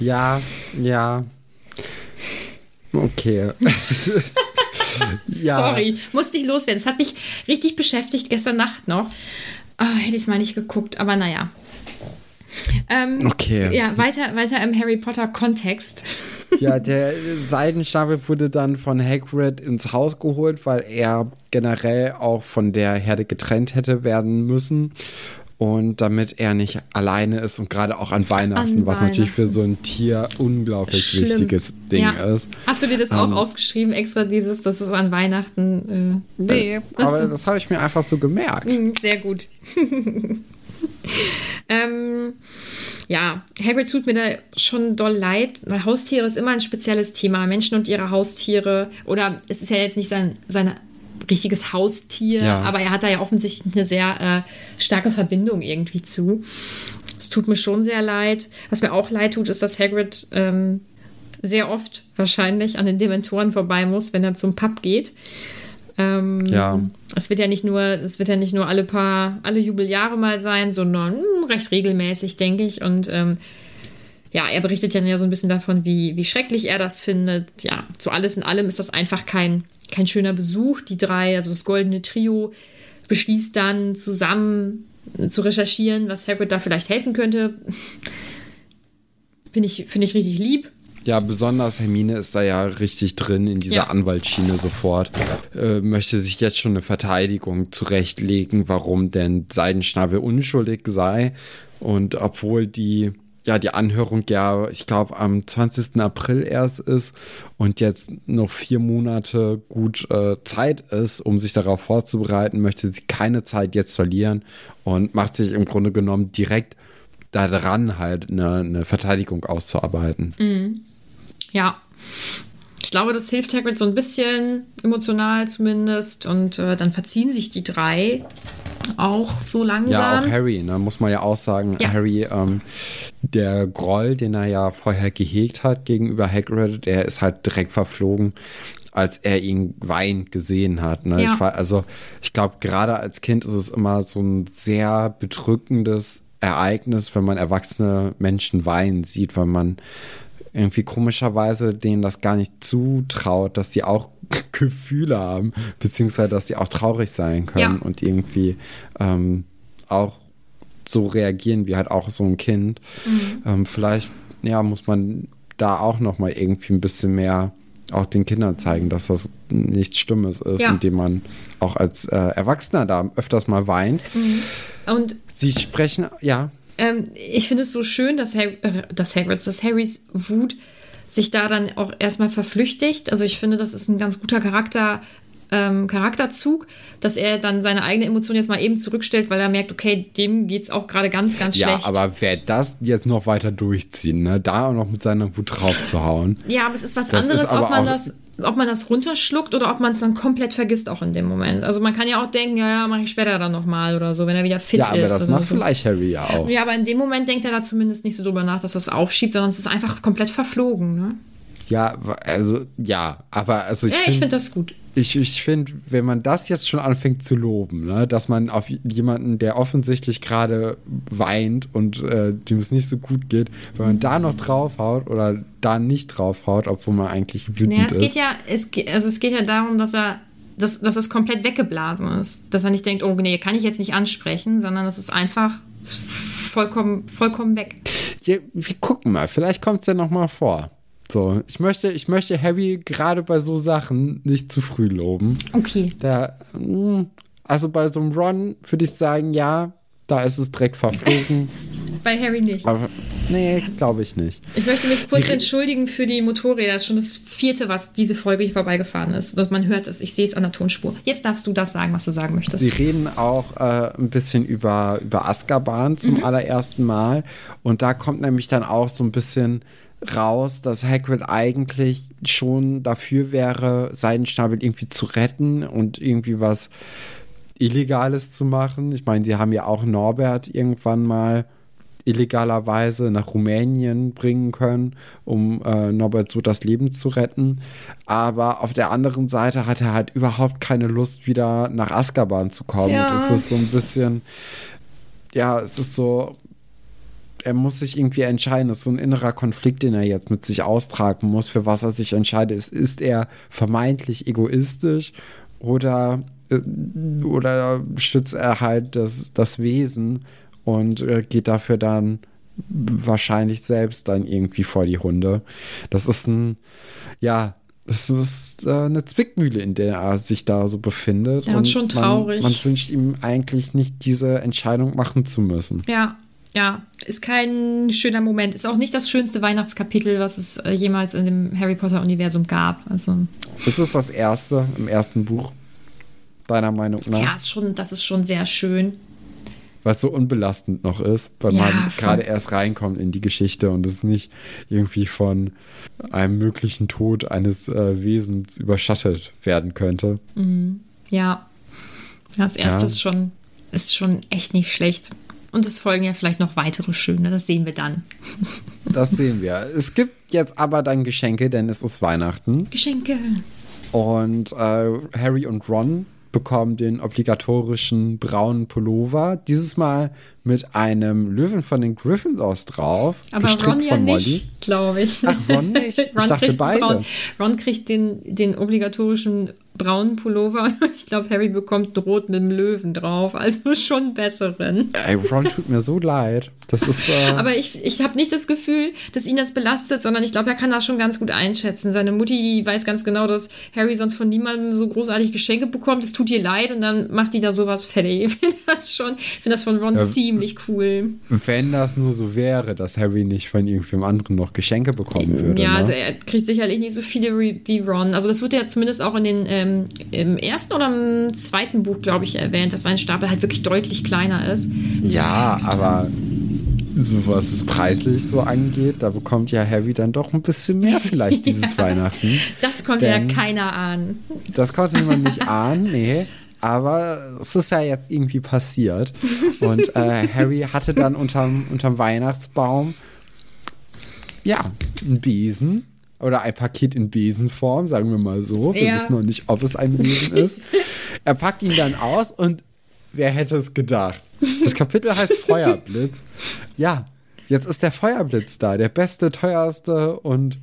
Ja, ja. Okay. ja. Sorry, musste ich loswerden. Es hat mich richtig beschäftigt gestern Nacht noch. Oh, hätte ich es mal nicht geguckt, aber naja. Ähm, okay. Ja, weiter, weiter im Harry Potter-Kontext. Ja, der Seidenschnabel wurde dann von Hagrid ins Haus geholt, weil er generell auch von der Herde getrennt hätte werden müssen. Und damit er nicht alleine ist und gerade auch an Weihnachten, an was Weihnachten. natürlich für so ein Tier unglaublich Schlimm. wichtiges Ding ja. ist. Hast du dir das ähm, auch aufgeschrieben, extra dieses, dass es an Weihnachten. Äh, nee, aber das habe ich mir einfach so gemerkt. Mhm, sehr gut. ähm, ja, Hagrid tut mir da schon doll leid, weil Haustiere ist immer ein spezielles Thema. Menschen und ihre Haustiere. Oder es ist ja jetzt nicht sein, sein richtiges Haustier, ja. aber er hat da ja offensichtlich eine sehr äh, starke Verbindung irgendwie zu. Es tut mir schon sehr leid. Was mir auch leid tut, ist, dass Hagrid ähm, sehr oft wahrscheinlich an den Dementoren vorbei muss, wenn er zum Pub geht. Ähm, ja. Es wird ja nicht nur, es wird ja nicht nur alle paar, alle Jubeljahre mal sein, sondern mh, hm, recht regelmäßig, denke ich. Und ähm, ja, er berichtet ja so ein bisschen davon, wie, wie schrecklich er das findet. Ja, zu alles in allem ist das einfach kein, kein schöner Besuch. Die drei, also das goldene Trio, beschließt dann zusammen zu recherchieren, was Hagrid da vielleicht helfen könnte. Finde ich, find ich richtig lieb. Ja, besonders Hermine ist da ja richtig drin in dieser ja. Anwaltsschiene sofort. Äh, möchte sich jetzt schon eine Verteidigung zurechtlegen, warum denn Seidenschnabel unschuldig sei. Und obwohl die ja die Anhörung ja, ich glaube, am 20. April erst ist und jetzt noch vier Monate gut äh, Zeit ist, um sich darauf vorzubereiten, möchte sie keine Zeit jetzt verlieren und macht sich im Grunde genommen direkt daran, halt eine, eine Verteidigung auszuarbeiten. Mhm. Ja. Ich glaube, das hilft Hagrid so ein bisschen emotional zumindest. Und äh, dann verziehen sich die drei auch so langsam. Ja, auch Harry, ne, muss man ja auch sagen. Ja. Harry, ähm, der Groll, den er ja vorher gehegt hat gegenüber Hagrid, der ist halt direkt verflogen, als er ihn weinend gesehen hat. Ne? Ja. Ich war, also ich glaube, gerade als Kind ist es immer so ein sehr bedrückendes Ereignis, wenn man erwachsene Menschen weinen sieht, weil man irgendwie komischerweise denen das gar nicht zutraut, dass sie auch Gefühle haben, beziehungsweise dass sie auch traurig sein können ja. und irgendwie ähm, auch so reagieren wie halt auch so ein Kind. Mhm. Ähm, vielleicht, ja, muss man da auch noch mal irgendwie ein bisschen mehr auch den Kindern zeigen, dass das nichts Stimmes ist, ja. indem man auch als äh, Erwachsener da öfters mal weint. Mhm. Und sie sprechen, ja. Ähm, ich finde es so schön, dass, Harry, äh, dass Hagrids, dass Harrys Wut sich da dann auch erstmal verflüchtigt. Also ich finde, das ist ein ganz guter Charakter, ähm, Charakterzug, dass er dann seine eigene Emotion jetzt mal eben zurückstellt, weil er merkt, okay, dem geht es auch gerade ganz, ganz ja, schlecht. Ja, aber wer das jetzt noch weiter durchziehen, ne? da auch noch mit seiner Wut drauf zu hauen. Ja, aber es ist was anderes, ist ob man das ob man das runterschluckt oder ob man es dann komplett vergisst auch in dem Moment. Also man kann ja auch denken, ja, ja, mache ich später dann nochmal oder so, wenn er wieder fit ist. Ja, aber das macht so. vielleicht Harry ja auch. Ja, aber in dem Moment denkt er da zumindest nicht so drüber nach, dass das aufschiebt, sondern es ist einfach komplett verflogen. Ne? Ja, also ja, aber also ich. Ja, ich finde das gut. Ich, ich finde, wenn man das jetzt schon anfängt zu loben, ne, dass man auf jemanden, der offensichtlich gerade weint und äh, dem es nicht so gut geht, wenn man da noch draufhaut oder da nicht draufhaut, obwohl man eigentlich wütend naja, es ist. Geht ja, es, also es geht ja darum, dass er dass, dass es komplett weggeblasen ist. Dass er nicht denkt, oh nee, kann ich jetzt nicht ansprechen, sondern es ist einfach vollkommen, vollkommen weg. Ja, wir gucken mal, vielleicht kommt es ja noch mal vor. So, ich möchte, ich möchte Harry gerade bei so Sachen nicht zu früh loben. Okay. Da, hm, also bei so einem Ron würde ich sagen, ja, da ist es direkt verflogen. Bei Harry nicht. Aber nee, glaube ich nicht. Ich möchte mich kurz Sie- entschuldigen für die Motorräder. Das ist schon das vierte, was diese Folge hier vorbeigefahren ist. Dass man hört es. Ich sehe es an der Tonspur. Jetzt darfst du das sagen, was du sagen möchtest. Sie reden auch äh, ein bisschen über, über Azkaban zum allerersten Mal. Und da kommt nämlich dann auch so ein bisschen raus, dass Hagrid eigentlich schon dafür wäre, Seidenschnabel irgendwie zu retten und irgendwie was Illegales zu machen. Ich meine, sie haben ja auch Norbert irgendwann mal illegalerweise nach Rumänien bringen können, um äh, Norbert so das Leben zu retten. Aber auf der anderen Seite hat er halt überhaupt keine Lust, wieder nach Azkaban zu kommen. Ja. Und es ist so ein bisschen, ja, es ist so, er muss sich irgendwie entscheiden. Das ist so ein innerer Konflikt, den er jetzt mit sich austragen muss, für was er sich entscheidet. Ist, ist er vermeintlich egoistisch oder, äh, oder schützt er halt das, das Wesen und äh, geht dafür dann wahrscheinlich selbst dann irgendwie vor die Hunde. Das ist ein, ja, das ist äh, eine Zwickmühle, in der er sich da so befindet. Ja, und schon traurig. Man, man wünscht ihm eigentlich nicht, diese Entscheidung machen zu müssen. Ja, ja, ist kein schöner Moment. Ist auch nicht das schönste Weihnachtskapitel, was es äh, jemals in dem Harry Potter-Universum gab. Also, Ist es das erste im ersten Buch? Deiner Meinung nach? ja, ist schon, das ist schon sehr schön. Was so unbelastend noch ist, weil Ja, man gerade erst reinkommt in die Geschichte und es nicht irgendwie von einem möglichen Tod eines äh, Wesens überschattet werden könnte. Ja. Ja, das erste Ja. ist schon, ist schon echt nicht schlecht. Und es folgen ja vielleicht noch weitere schöne, das sehen wir dann. Das sehen wir. Es gibt jetzt aber dann Geschenke, denn es ist Weihnachten. Geschenke. Und äh, Harry und Ron bekommen den obligatorischen braunen Pullover. Dieses Mal mit einem Löwen von den Gryffindors drauf. Aber Ron ja nicht, glaube ich. Ach, Ron nicht? Ich dachte kriegt beide. Braun, Ron kriegt den, den obligatorischen braunen Pullover und ich glaube, Harry bekommt rot mit dem Löwen drauf. Also schon besseren. Ey, Ron tut mir so leid. Das ist. Äh, Aber ich, ich habe nicht das Gefühl, dass ihn das belastet, sondern ich glaube, er kann das schon ganz gut einschätzen. Seine Mutti die weiß ganz genau, dass Harry sonst von niemandem so großartig Geschenke bekommt. Es tut ihr leid und dann macht die da sowas fertig. Ich finde das schon, ich finde das von Ron Ja. ziemlich cool. wenn das nur so wäre, dass Harry nicht von irgendwem anderen noch Geschenke bekommen würde. Ja, ne? also er kriegt sicherlich nicht so viele wie wie Ron. Also das wird ja zumindest auch in den ähm, im ersten oder im zweiten Buch, glaube ich, erwähnt, dass sein Stapel halt wirklich deutlich kleiner ist. ja, aber so was es preislich so angeht, da bekommt ja Harry dann doch ein bisschen mehr vielleicht dieses Weihnachten. Das konnte Denn- ja keiner ahnen. Das konnte man nicht ahnen, nee. Aber es ist ja jetzt irgendwie passiert. Und äh, Harry hatte dann unterm, unterm Weihnachtsbaum ja, einen Besen oder ein Paket in Besenform, sagen wir mal so. Wir Ja. wissen noch nicht, ob es ein Besen ist. Er packt ihn dann aus und wer hätte es gedacht? Das Kapitel heißt Feuerblitz. Ja, jetzt ist der Feuerblitz da, der beste, teuerste und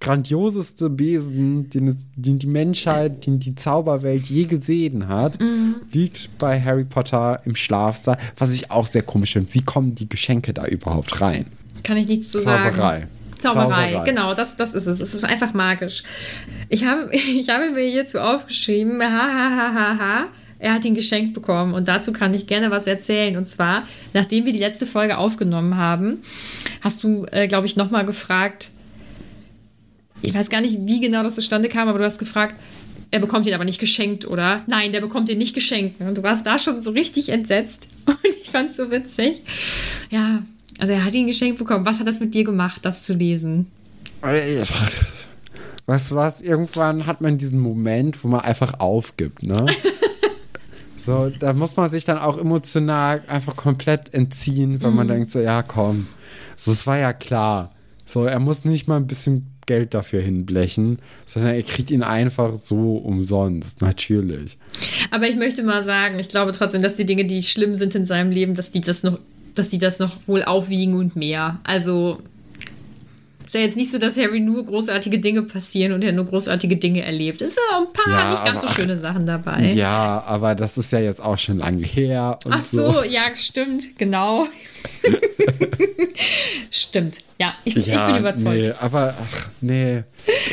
grandioseste Besen, den, es, den die Menschheit, den die Zauberwelt je gesehen hat, liegt bei Harry Potter im Schlafsaal, was ich auch sehr komisch finde. Wie kommen die Geschenke da überhaupt rein? Kann ich nichts zu sagen. Zauberei. Zauberei, genau, das, das ist es. Es ist einfach magisch. Ich habe, ich habe mir hierzu aufgeschrieben, ha, ha, ha, ha, ha. Er hat ihn geschenkt bekommen und dazu kann ich gerne was erzählen. Und zwar, nachdem wir die letzte Folge aufgenommen haben, hast du, äh, glaube ich, nochmal gefragt, ich weiß gar nicht, wie genau das zustande kam, aber du hast gefragt, er bekommt ihn aber nicht geschenkt, oder? Nein, der bekommt ihn nicht geschenkt. Und du warst da schon so richtig entsetzt. Und ich fand es so witzig. Ja, also er hat ihn geschenkt bekommen. Was hat das mit dir gemacht, das zu lesen? Du was? Irgendwann hat man diesen Moment, wo man einfach aufgibt, ne? so, da muss man sich dann auch emotional einfach komplett entziehen, weil man denkt so, ja, komm, so, das war ja klar. So, er muss nicht mal ein bisschen Geld dafür hinblechen, sondern er kriegt ihn einfach so umsonst, natürlich. Aber ich möchte mal sagen, ich glaube trotzdem, dass die Dinge, die schlimm sind in seinem Leben, dass die das noch, dass die das noch wohl aufwiegen und mehr. Also Ist ja jetzt nicht so, dass Harry nur großartige Dinge passieren und er nur großartige Dinge erlebt. Es sind auch ein paar Ja, nicht ganz so aber- schöne Sachen dabei. Ja, aber das ist ja jetzt auch schon lange her. Ach so, ja, stimmt, genau. stimmt. Ja, ich, ich Ja, bin überzeugt. Nee, aber ach, nee.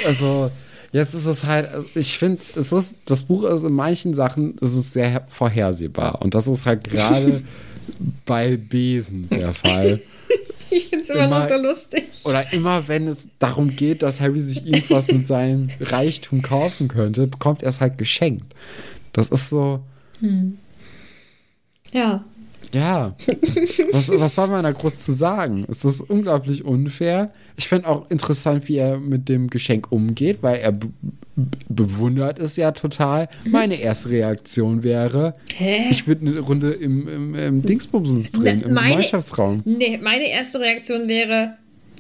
Also, jetzt ist es halt, ich finde, es ist, das Buch ist in manchen Sachen, es ist sehr vorhersehbar. Und das ist halt gerade bei Besen der Fall. Ich finde es immer, noch Immer- so lustig. Oder immer, wenn es darum geht, dass Harry sich irgendwas mit seinem Reichtum kaufen könnte, bekommt er es halt geschenkt. Das ist so, Ja. Ja, was, was soll man da groß zu sagen? Es ist unglaublich unfair. Ich finde auch interessant, wie er mit dem Geschenk umgeht, weil er be bewundert es ja total. Meine erste Reaktion wäre, Hä? ich würde eine Runde im, im, im Dingsbumsens drehen, Ne, im meine- Gemeinschaftsraum. Nee, meine erste Reaktion wäre,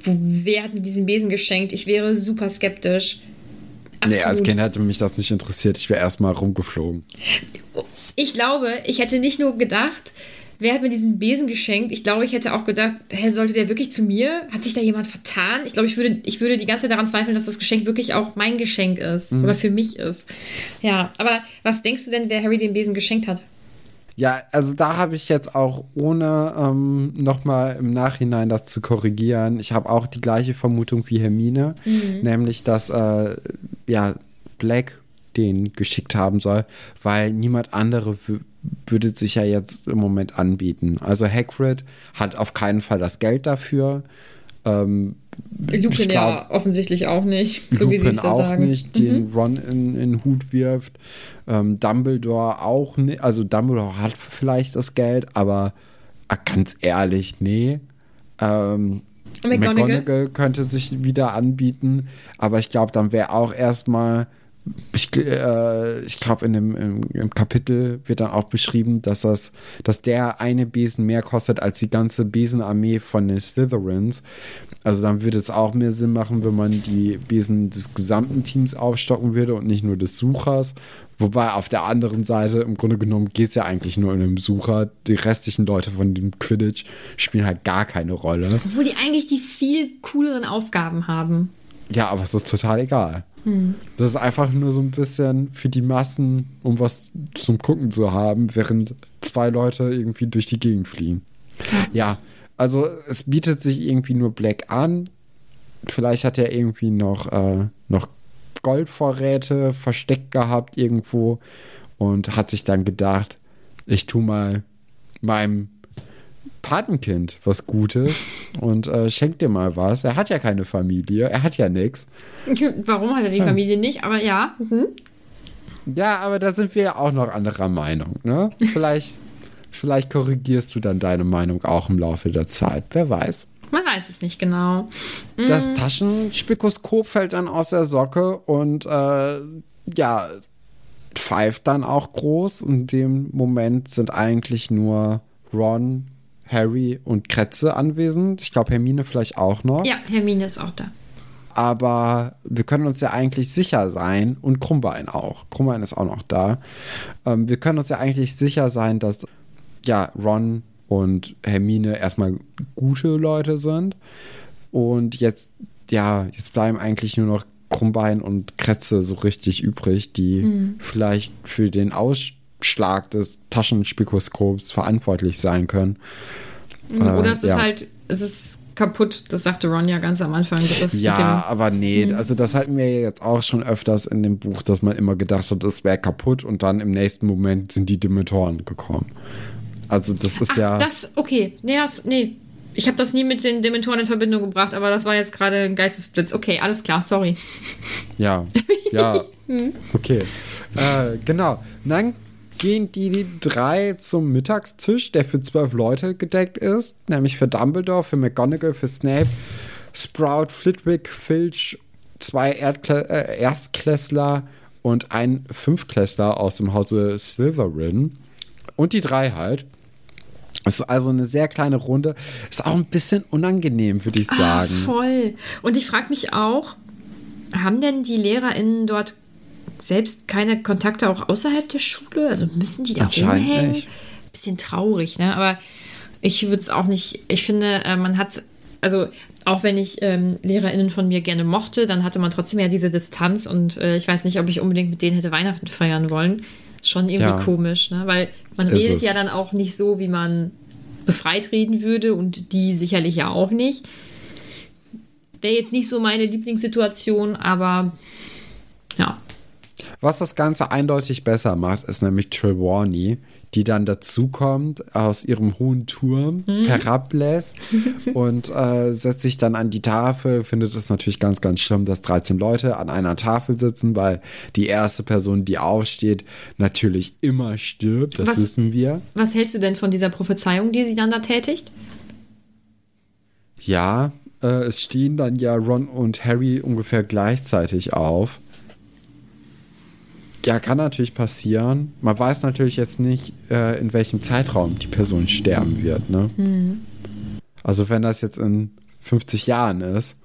wer hat mir diesen Besen geschenkt? Ich wäre super skeptisch. Nee, als Absolut. Kind hätte mich das nicht interessiert. Ich wäre erstmal rumgeflogen. Ich glaube, ich hätte nicht nur gedacht, wer hat mir diesen Besen geschenkt? Ich glaube, ich hätte auch gedacht, hä, sollte der wirklich zu mir? Hat sich da jemand vertan? Ich glaube, ich würde, ich würde die ganze Zeit daran zweifeln, dass das Geschenk wirklich auch mein Geschenk ist Mhm. oder für mich ist. Ja, aber was denkst du denn, wer Harry den Besen geschenkt hat? Ja, also da habe ich jetzt auch ohne ähm, nochmal im Nachhinein das zu korrigieren, ich habe auch die gleiche Vermutung wie Hermine, nämlich dass äh, ja Black den geschickt haben soll, weil niemand andere würde sich ja jetzt im Moment anbieten. Also Hagrid hat auf keinen Fall das Geld dafür. Ähm, Lupin ich ja glaub- offensichtlich auch nicht, so wie sie Lupin es da auch sagen. nicht, den Ron in, in den Hut wirft. Ähm, Dumbledore auch nicht. Also Dumbledore hat vielleicht das Geld, aber äh, ganz ehrlich, nee. Ähm, McGonagall? McGonagall könnte sich wieder anbieten, aber ich glaube, dann wäre auch erstmal, ich, äh, ich glaube, in dem im, im Kapitel wird dann auch beschrieben, dass das, dass der eine Besen mehr kostet als die ganze Besenarmee von den Slytherins. Also dann würde es auch mehr Sinn machen, wenn man die Besen des gesamten Teams aufstocken würde und nicht nur des Suchers. Wobei auf der anderen Seite im Grunde genommen geht es ja eigentlich nur um den Sucher. Die restlichen Leute von dem Quidditch spielen halt gar keine Rolle. Obwohl die eigentlich die viel cooleren Aufgaben haben. Ja, aber es ist total egal. Das ist einfach nur so ein bisschen für die Massen, um was zum Gucken zu haben, während zwei Leute irgendwie durch die Gegend fliegen. Ja, also es bietet sich irgendwie nur Black an. Vielleicht hat er irgendwie noch, äh, noch Goldvorräte versteckt gehabt irgendwo und hat sich dann gedacht, ich tu mal meinem Patenkind was Gutes und äh, schenk dir mal was. Er hat ja keine Familie, er hat ja nichts. Warum hat er die Familie nicht? Aber ja. Mhm. Ja, aber da sind wir ja auch noch anderer Meinung, ne? Vielleicht, vielleicht korrigierst du dann deine Meinung auch im Laufe der Zeit. Wer weiß. Man weiß es nicht genau. Das Taschenspikoskop fällt dann aus der Socke und äh, ja, pfeift dann auch groß. In dem Moment sind eigentlich nur Ron, Harry und Kretze anwesend. Ich glaube, Hermine vielleicht auch noch. Ja, Hermine ist auch da. aber wir können uns ja eigentlich sicher sein und Krummbein auch. Krummbein ist auch noch da. Ähm, wir können uns ja eigentlich sicher sein, dass ja Ron und Hermine erstmal gute Leute sind und jetzt ja jetzt bleiben eigentlich nur noch Krummbein und Kretze so richtig übrig, die vielleicht für den Ausschlag des Taschenspikoskops verantwortlich sein können. Oder es ist ja. halt, es ist kaputt. Das sagte Ron ja ganz am Anfang. Ja, aber nee, also das hatten wir jetzt auch schon öfters in dem Buch, dass man immer gedacht hat, das wäre kaputt und dann im nächsten Moment sind die Dementoren gekommen. Also das ist Ach, ja. das, okay. Nee, das, nee. Ich habe das nie mit den Dementoren in Verbindung gebracht, aber das war jetzt gerade ein Geistesblitz. Okay, alles klar, sorry. Ja, ja. Okay. Äh, genau. Dann gehen die drei zum Mittagstisch, der für zwölf Leute gedeckt ist, nämlich für Dumbledore, für McGonagall, für Snape, Sprout, Flitwick, Filch, zwei Erdkle äh, Erstklässler und ein Fünftklässler aus dem Hause Slytherin. Und die drei halt. Es ist also eine sehr kleine Runde. Ist auch ein bisschen unangenehm, würde ich sagen. Ah, voll. Und ich frage mich auch, haben denn die LehrerInnen dort selbst keine Kontakte auch außerhalb der Schule? Also müssen die da rumhängen? nicht. Bisschen traurig, ne? Aber ich würde es auch nicht, ich finde, äh, man hat also auch wenn ich ähm, LehrerInnen von mir gerne mochte, dann hatte man trotzdem ja diese Distanz und äh, ich weiß nicht, ob ich unbedingt mit denen hätte Weihnachten feiern wollen. Schon irgendwie Ja. komisch, ne? Weil man Ist redet es. ja dann auch nicht so, wie man befreit reden würde und die sicherlich ja auch nicht. Wäre jetzt nicht so meine Lieblingssituation, aber. Was das Ganze eindeutig besser macht, ist nämlich Trelawney, die dann dazukommt, aus ihrem hohen Turm herablässt und äh, setzt sich dann an die Tafel. Findet es natürlich ganz, ganz schlimm, dass 13 Leute an einer Tafel sitzen, weil die erste Person, die aufsteht, natürlich immer stirbt. Das Was- wissen wir. Was hältst du denn von dieser Prophezeiung, die sie dann da tätigt? Ja, äh, es stehen dann ja Ron und Harry ungefähr gleichzeitig auf. Ja, kann natürlich passieren. Man weiß natürlich jetzt nicht, äh, in welchem Zeitraum die Person sterben wird. Ne? Also wenn das jetzt in 50 Jahren ist,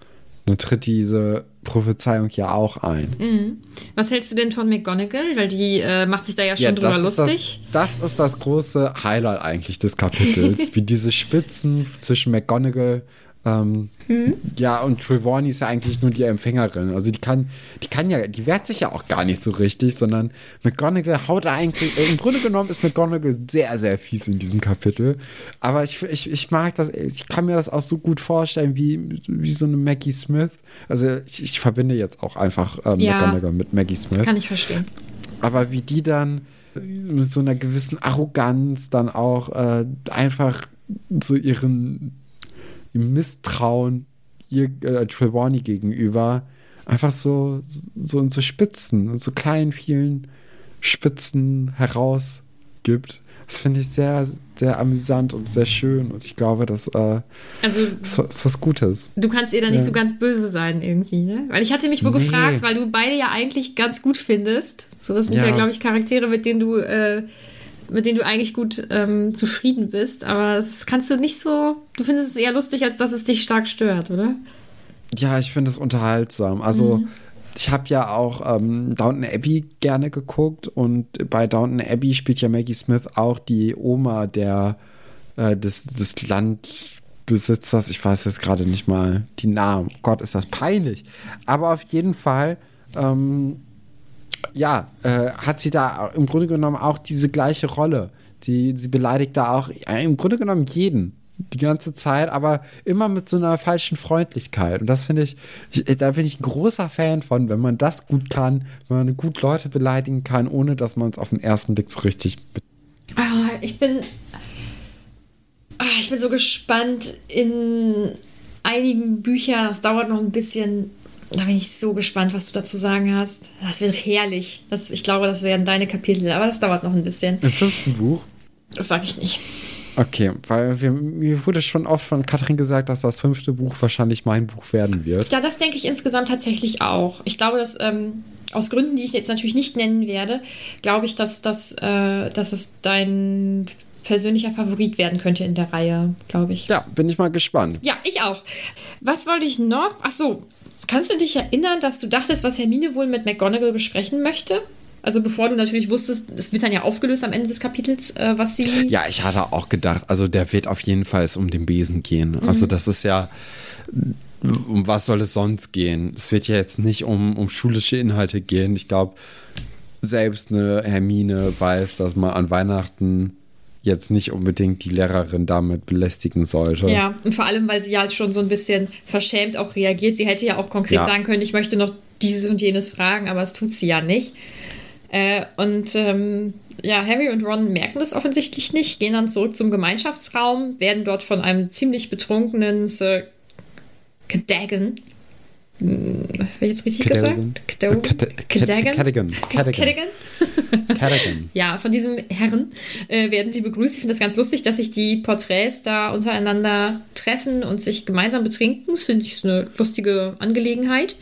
dann tritt diese Prophezeiung ja auch ein. Was hältst du denn von McGonagall? Weil die äh, macht sich da ja schon Ja, drüber lustig. Das, das ist das große Highlight eigentlich des Kapitels, wie diese Spitzen zwischen McGonagall ähm, Hm? ja und Trelawney ist ja eigentlich nur die Empfängerin. Also die kann, die kann ja, die wehrt sich ja auch gar nicht so richtig, sondern McGonagall haut da eigentlich, äh, im Grunde genommen ist McGonagall sehr, sehr fies in diesem Kapitel. Aber ich, ich, ich mag das, ich kann mir das auch so gut vorstellen, wie, wie so eine Maggie Smith. Also ich, ich verbinde jetzt auch einfach ähm, Ja. McGonagall mit Maggie Smith. Kann ich verstehen. Aber wie die dann mit so einer gewissen Arroganz dann auch äh, einfach so ihren im Misstrauen ihr äh, Trelawney gegenüber einfach so, so in so Spitzen, in so kleinen, vielen Spitzen herausgibt. Das finde ich sehr, sehr amüsant und sehr schön. Und ich glaube, das äh, Also ist, ist was Gutes. du kannst ihr da nicht Ja. so ganz böse sein irgendwie, ne? Weil ich hatte mich wohl Nee. gefragt, weil du beide ja eigentlich ganz gut findest. So, das sind ja, Ja. glaube ich, Charaktere, mit denen du, äh, mit denen du eigentlich gut ähm, zufrieden bist. Aber das kannst du nicht so. Du findest es eher lustig, als dass es dich stark stört, oder? Ja, ich finde es unterhaltsam. Also, ich habe ja auch ähm, Downton Abbey gerne geguckt und bei Downton Abbey spielt ja Maggie Smith auch die Oma der, äh, des, des Landbesitzers. Ich weiß jetzt gerade nicht mal die Namen. Gott, ist das peinlich. Aber auf jeden Fall, ähm, ja, äh, hat sie da im Grunde genommen auch diese gleiche Rolle. Sie, sie beleidigt da auch äh, im Grunde genommen jeden die ganze Zeit, aber immer mit so einer falschen Freundlichkeit. Und das finde ich, ich, da bin ich ein großer Fan von, wenn man das gut kann, wenn man gut Leute beleidigen kann, ohne dass man es auf den ersten Blick so richtig Ah, ich bin. Ah, ich bin so gespannt in einigen Büchern. Das dauert noch ein bisschen. Da bin ich so gespannt, was du dazu sagen hast. Das wird herrlich. Das, ich glaube, das werden deine Kapitel, aber das dauert noch ein bisschen. im fünften Buch. Das sage ich nicht. Okay, weil wir, mir wurde schon oft von Katrin gesagt, dass das fünfte Buch wahrscheinlich mein Buch werden wird. Ja, das denke ich insgesamt tatsächlich auch. Ich glaube, dass ähm, aus Gründen, die ich jetzt natürlich nicht nennen werde, glaube ich, dass, das, äh, dass es dein persönlicher Favorit werden könnte in der Reihe, glaube ich. Ja, bin ich mal gespannt. Ja, ich auch. Was wollte ich noch? Ach so, kannst du dich erinnern, dass du dachtest, was Hermine wohl mit McGonagall besprechen möchte? Also bevor du natürlich wusstest, es wird dann ja aufgelöst am Ende des Kapitels, äh, was sie... Ja, ich hatte auch gedacht, also der wird auf jeden Fall um den Besen gehen. Also das ist ja, um was soll es sonst gehen? Es wird ja jetzt nicht um, um schulische Inhalte gehen. Ich glaube, selbst eine Hermine weiß, dass man an Weihnachten jetzt nicht unbedingt die Lehrerin damit belästigen sollte. Ja, und vor allem, weil sie ja halt schon so ein bisschen verschämt auch reagiert. Sie hätte ja auch konkret Ja. sagen können, ich möchte noch dieses und jenes fragen, aber es tut sie ja nicht. Äh, und ähm, ja, Harry und Ron merken das offensichtlich nicht, gehen dann zurück zum Gemeinschaftsraum, werden dort von einem ziemlich betrunkenen Sir Cadogan, habe ich jetzt richtig Cadogan. gesagt? Cadogan? Cad- Cadogan? Cadogan. Ja, von diesem Herren äh, werden sie begrüßt. Ich finde das ganz lustig, dass sich die Porträts da untereinander treffen und sich gemeinsam betrinken. Das finde ich ist eine lustige Angelegenheit.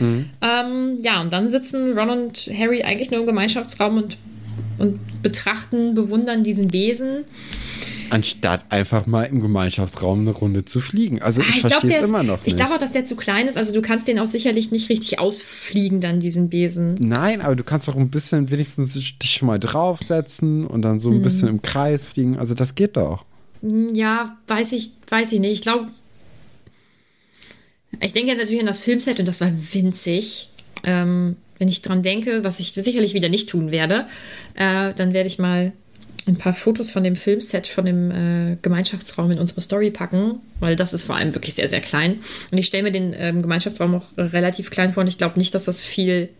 Ähm, ja, und dann sitzen Ron und Harry eigentlich nur im Gemeinschaftsraum und, und betrachten, bewundern diesen Besen. Anstatt einfach mal im Gemeinschaftsraum eine Runde zu fliegen. Also Ah, ich, glaub, verstehe es immer noch Ich nicht. glaube auch, dass der zu klein ist. Also du kannst den auch sicherlich nicht richtig ausfliegen, dann diesen Besen. Nein, aber du kannst doch ein bisschen wenigstens dich schon mal draufsetzen und dann so ein bisschen im Kreis fliegen. Also das geht doch. Hm, Ja, weiß ich, weiß ich nicht. Ich glaube, Ich denke jetzt natürlich an das Filmset und das war winzig. Ähm, wenn ich dran denke, was ich sicherlich wieder nicht tun werde, äh, dann werde ich mal ein paar Fotos von dem Filmset, von dem äh, Gemeinschaftsraum in unsere Story packen, weil das ist vor allem wirklich sehr, sehr klein. Und ich stelle mir den ähm, Gemeinschaftsraum auch relativ klein vor und ich glaube nicht, dass das viel,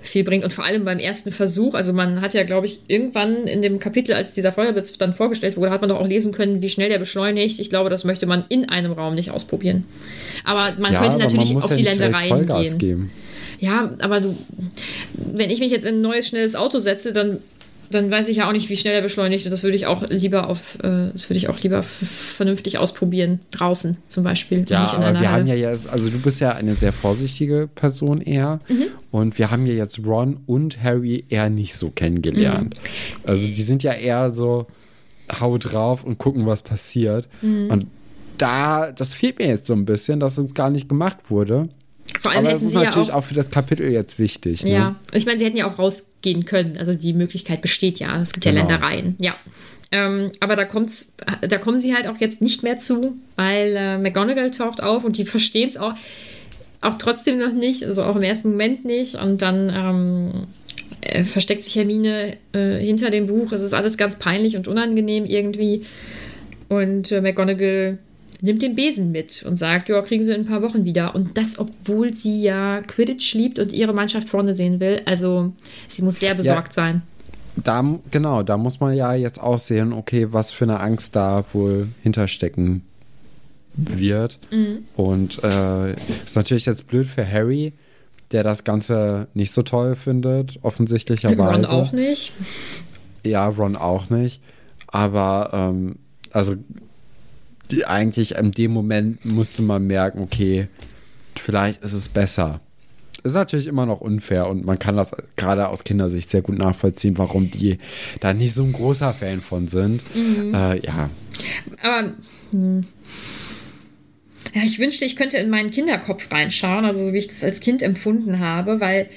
viel bringt. Und vor allem beim ersten Versuch, also man hat ja, glaube ich, irgendwann in dem Kapitel, als dieser Feuerblitz dann vorgestellt wurde, hat man doch auch lesen können, wie schnell der beschleunigt. Ich glaube, das möchte man in einem Raum nicht ausprobieren. Aber man Ja, könnte aber natürlich man auf ja die Ländereien gehen. geben. Ja, aber du, wenn ich mich jetzt in ein neues, schnelles Auto setze, dann, dann weiß ich ja auch nicht, wie schnell er beschleunigt. Und das würde ich auch lieber auf, äh, das würde ich auch lieber vernünftig ausprobieren. Draußen zum Beispiel. Ja, aber wir haben ja jetzt, also du bist ja eine sehr vorsichtige Person eher. Mhm. Und wir haben ja jetzt Ron und Harry eher nicht so kennengelernt. Mhm. Also die sind ja eher so, hau drauf und gucken, was passiert. Mhm. Und da, das fehlt mir jetzt so ein bisschen, dass uns gar nicht gemacht wurde. Vor allem Aber das hätten ist sie ja natürlich auch. auch, für das Kapitel jetzt wichtig. Ne? Ja, ich meine, sie hätten ja auch rausgehen können. Also die Möglichkeit besteht ja. Es gibt ja Genau. Ländereien. Ja. Ähm, aber da, kommt's, da kommen sie halt auch jetzt nicht mehr zu, weil äh, McGonagall taucht auf und die verstehen es auch, auch trotzdem noch nicht, also auch im ersten Moment nicht. Und dann ähm, äh, versteckt sich Hermine äh, hinter dem Buch. Es ist alles ganz peinlich und unangenehm irgendwie. Und äh, McGonagall nimmt den Besen mit und sagt, ja, kriegen sie in ein paar Wochen wieder. Und das, obwohl sie ja Quidditch liebt und ihre Mannschaft vorne sehen will. Also sie muss sehr besorgt sein. Da, genau, da muss man ja jetzt auch sehen, okay, was für eine Angst da wohl hinterstecken wird. Mhm. Und äh, ist natürlich jetzt blöd für Harry, der das Ganze nicht so toll findet, offensichtlicherweise. Ron auch nicht. Ja, Ron auch nicht. Aber ähm, also die, eigentlich in dem Moment musste man merken, okay, vielleicht ist es besser. Ist natürlich immer noch unfair und man kann das gerade aus Kindersicht sehr gut nachvollziehen, warum die da nicht so ein großer Fan von sind. Äh, ja, Aber hm. ja, ich wünschte, ich könnte in meinen Kinderkopf reinschauen, also so wie ich das als Kind empfunden habe, weil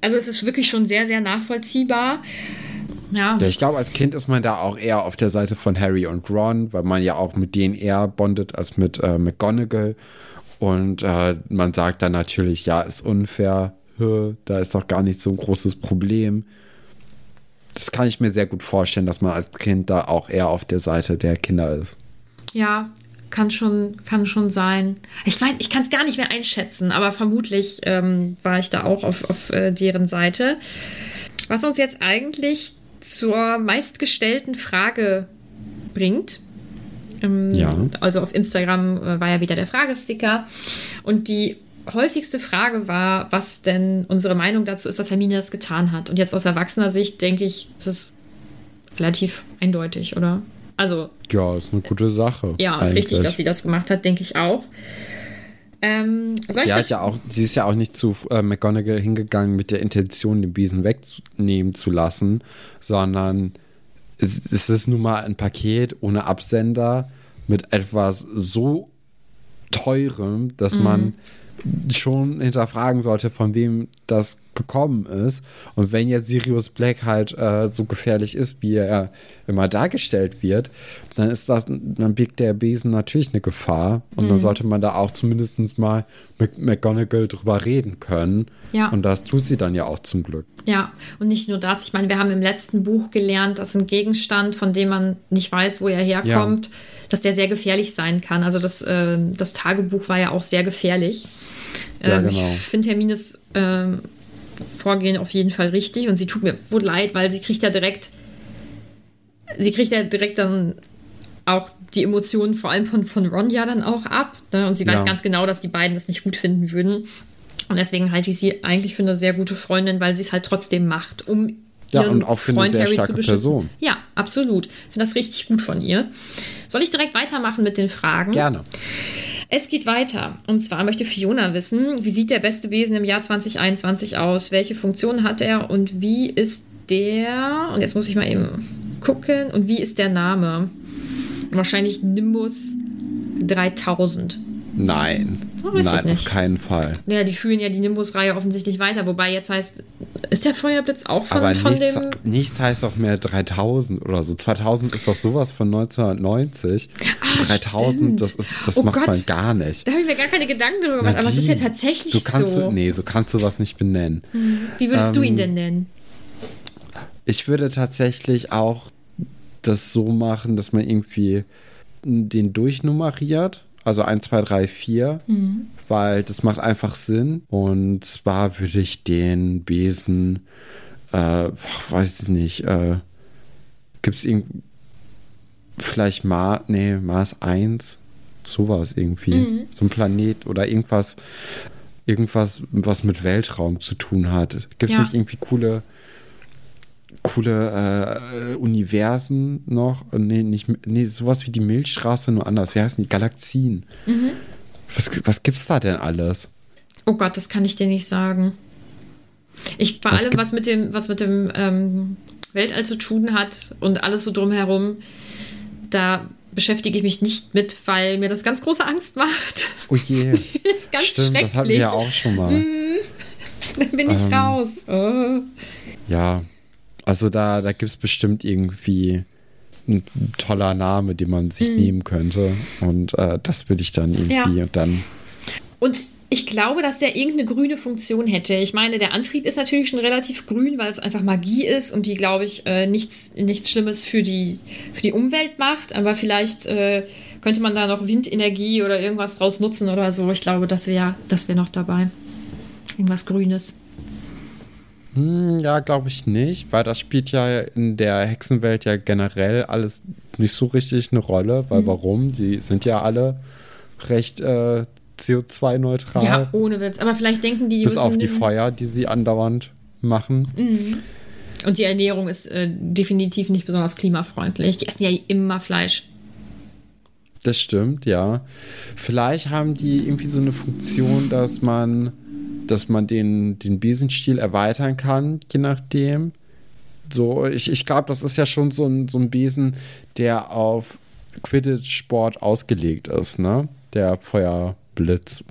also es ist wirklich schon sehr, sehr nachvollziehbar. Ja, Ja, ich glaube, als Kind ist man da auch eher auf der Seite von Harry und Ron, weil man ja auch mit denen eher bondet als mit äh, McGonagall. Und äh, man sagt dann natürlich, ja, ist unfair, da ist doch gar nicht so ein großes Problem. Das kann ich mir sehr gut vorstellen, dass man als Kind da auch eher auf der Seite der Kinder ist. ja, kann schon, kann schon sein. Ich weiß, ich kann es gar nicht mehr einschätzen, aber vermutlich ähm, war ich da auch auf, auf äh, deren Seite. Was uns jetzt eigentlich zur meistgestellten Frage bringt. Ähm, Ja. Also auf Instagram äh, war ja wieder der Fragesticker. Und die häufigste Frage war, was denn unsere Meinung dazu ist, dass Hermine das getan hat. Und jetzt aus erwachsener Sicht denke ich, es ist relativ eindeutig, oder? Also, Ja, ist eine gute Sache. ja, ist richtig, dass sie das gemacht hat, denke ich auch. Ähm, soll ich Sie, da- hat ja auch, sie ist ja auch nicht zu äh, McGonagall hingegangen mit der Intention, den Besen wegnehmen zu lassen, sondern es, es ist nun mal ein Paket ohne Absender mit etwas so teurem, dass man schon hinterfragen sollte, von wem das gekommen ist. Und wenn jetzt Sirius Black halt äh, so gefährlich ist, wie er immer dargestellt wird, dann ist das, dann birgt der Besen natürlich eine Gefahr. Und dann sollte man da auch zumindest mal mit McGonagall drüber reden können. Ja. Und das tut sie dann ja auch zum Glück. Ja, und nicht nur das. Ich meine, wir haben im letzten Buch gelernt, dass ein Gegenstand, von dem man nicht weiß, wo er herkommt, dass der sehr gefährlich sein kann. Also das, äh, das Tagebuch war ja auch sehr gefährlich. Ja, ähm, genau. Ich finde Hermines ähm, Vorgehen auf jeden Fall richtig und sie tut mir wohl leid, weil sie kriegt ja direkt, sie kriegt ja direkt dann auch die Emotionen vor allem von, von Ron ja dann auch ab. Ne? Und sie weiß Ja. ganz genau, dass die beiden das nicht gut finden würden. Und deswegen halte ich sie eigentlich für eine sehr gute Freundin, weil sie es halt trotzdem macht, um Ja, ihren und auch für eine Freund sehr Harry starke zu beschützen. Person. Ja, absolut. Ich finde das richtig gut von ihr. Soll ich direkt weitermachen mit den Fragen? Gerne. Es geht weiter. Und zwar möchte Fiona wissen, wie sieht der beste Besen im Jahr 2021 aus? Welche Funktion hat er und wie ist der, und jetzt muss ich mal eben gucken, und wie ist der Name? Wahrscheinlich Nimbus 3000. Nein. Oh, Nein, auf keinen Fall. Ja, die führen ja die Nimbus-Reihe offensichtlich weiter, wobei jetzt heißt Ist der Feuerblitz auch von, Aber von nichts, dem. nichts heißt auch mehr 3000 oder so. 2000 ist doch sowas von 1990. Ah, 3000, stimmt. das, ist, das Oh macht Gott. man gar nicht. Da habe ich mir gar keine Gedanken drüber gemacht, aber es ist ja tatsächlich so. Kannst so. Du, nee, so kannst du was nicht benennen. Wie würdest du ihn Ähm, denn nennen? Ich würde tatsächlich auch das so machen, dass man irgendwie den durchnummeriert. Also 1, 2, 3, 4. Mhm. Weil das macht einfach Sinn. Und zwar würde ich den Besen, äh, weiß ich nicht, äh, gibt es irgend vielleicht Mars, nee, Mars 1, sowas irgendwie. Mhm. So ein Planet oder irgendwas, irgendwas, was mit Weltraum zu tun hat. Gibt es Ja. nicht irgendwie coole, coole äh, Universen noch? Nee, nicht, nee, sowas wie die Milchstraße, nur anders. Wie heißen die? Galaxien. Mhm. Was, was gibt's da denn alles? Oh Gott, das kann ich dir nicht sagen. Ich bei Was allem, was mit dem, was mit dem ähm, Weltall zu tun hat und alles so drumherum, da beschäftige ich mich nicht mit, weil mir das ganz große Angst macht. Oh je. Das ist ganz Stimmt, schrecklich. das hatten wir ja auch schon mal. Dann bin ich Ähm, raus. Oh. Ja, also da, da gibt es bestimmt irgendwie ein toller Name, den man sich Mhm. nehmen könnte. Und äh, das würde ich dann irgendwie Ja. und dann. Und ich glaube, dass der irgendeine grüne Funktion hätte. Ich meine, der Antrieb ist natürlich schon relativ grün, weil es einfach Magie ist und die, glaube ich, äh, nichts, nichts Schlimmes für die, für die Umwelt macht. Aber vielleicht äh, könnte man da noch Windenergie oder irgendwas draus nutzen oder so. Ich glaube, das wäre das wär noch dabei. Irgendwas Grünes. Hm, ja, glaube ich nicht, weil das spielt ja in der Hexenwelt ja generell alles nicht so richtig eine Rolle. Weil Mhm. warum? Die sind ja alle recht äh, CO2-neutral. Ja, ohne Witz. Aber vielleicht denken die, die bis auf die Feuer, die sie andauernd machen. Und die Ernährung ist äh, definitiv nicht besonders klimafreundlich. Die essen ja immer Fleisch. Das stimmt, ja. Vielleicht haben die irgendwie so eine Funktion, dass man, dass man den, den Besenstiel erweitern kann, je nachdem. So, ich, ich glaube, das ist ja schon so ein, so ein Besen, der auf Quidditch-Sport ausgelegt ist, ne? Der Feuerblitz.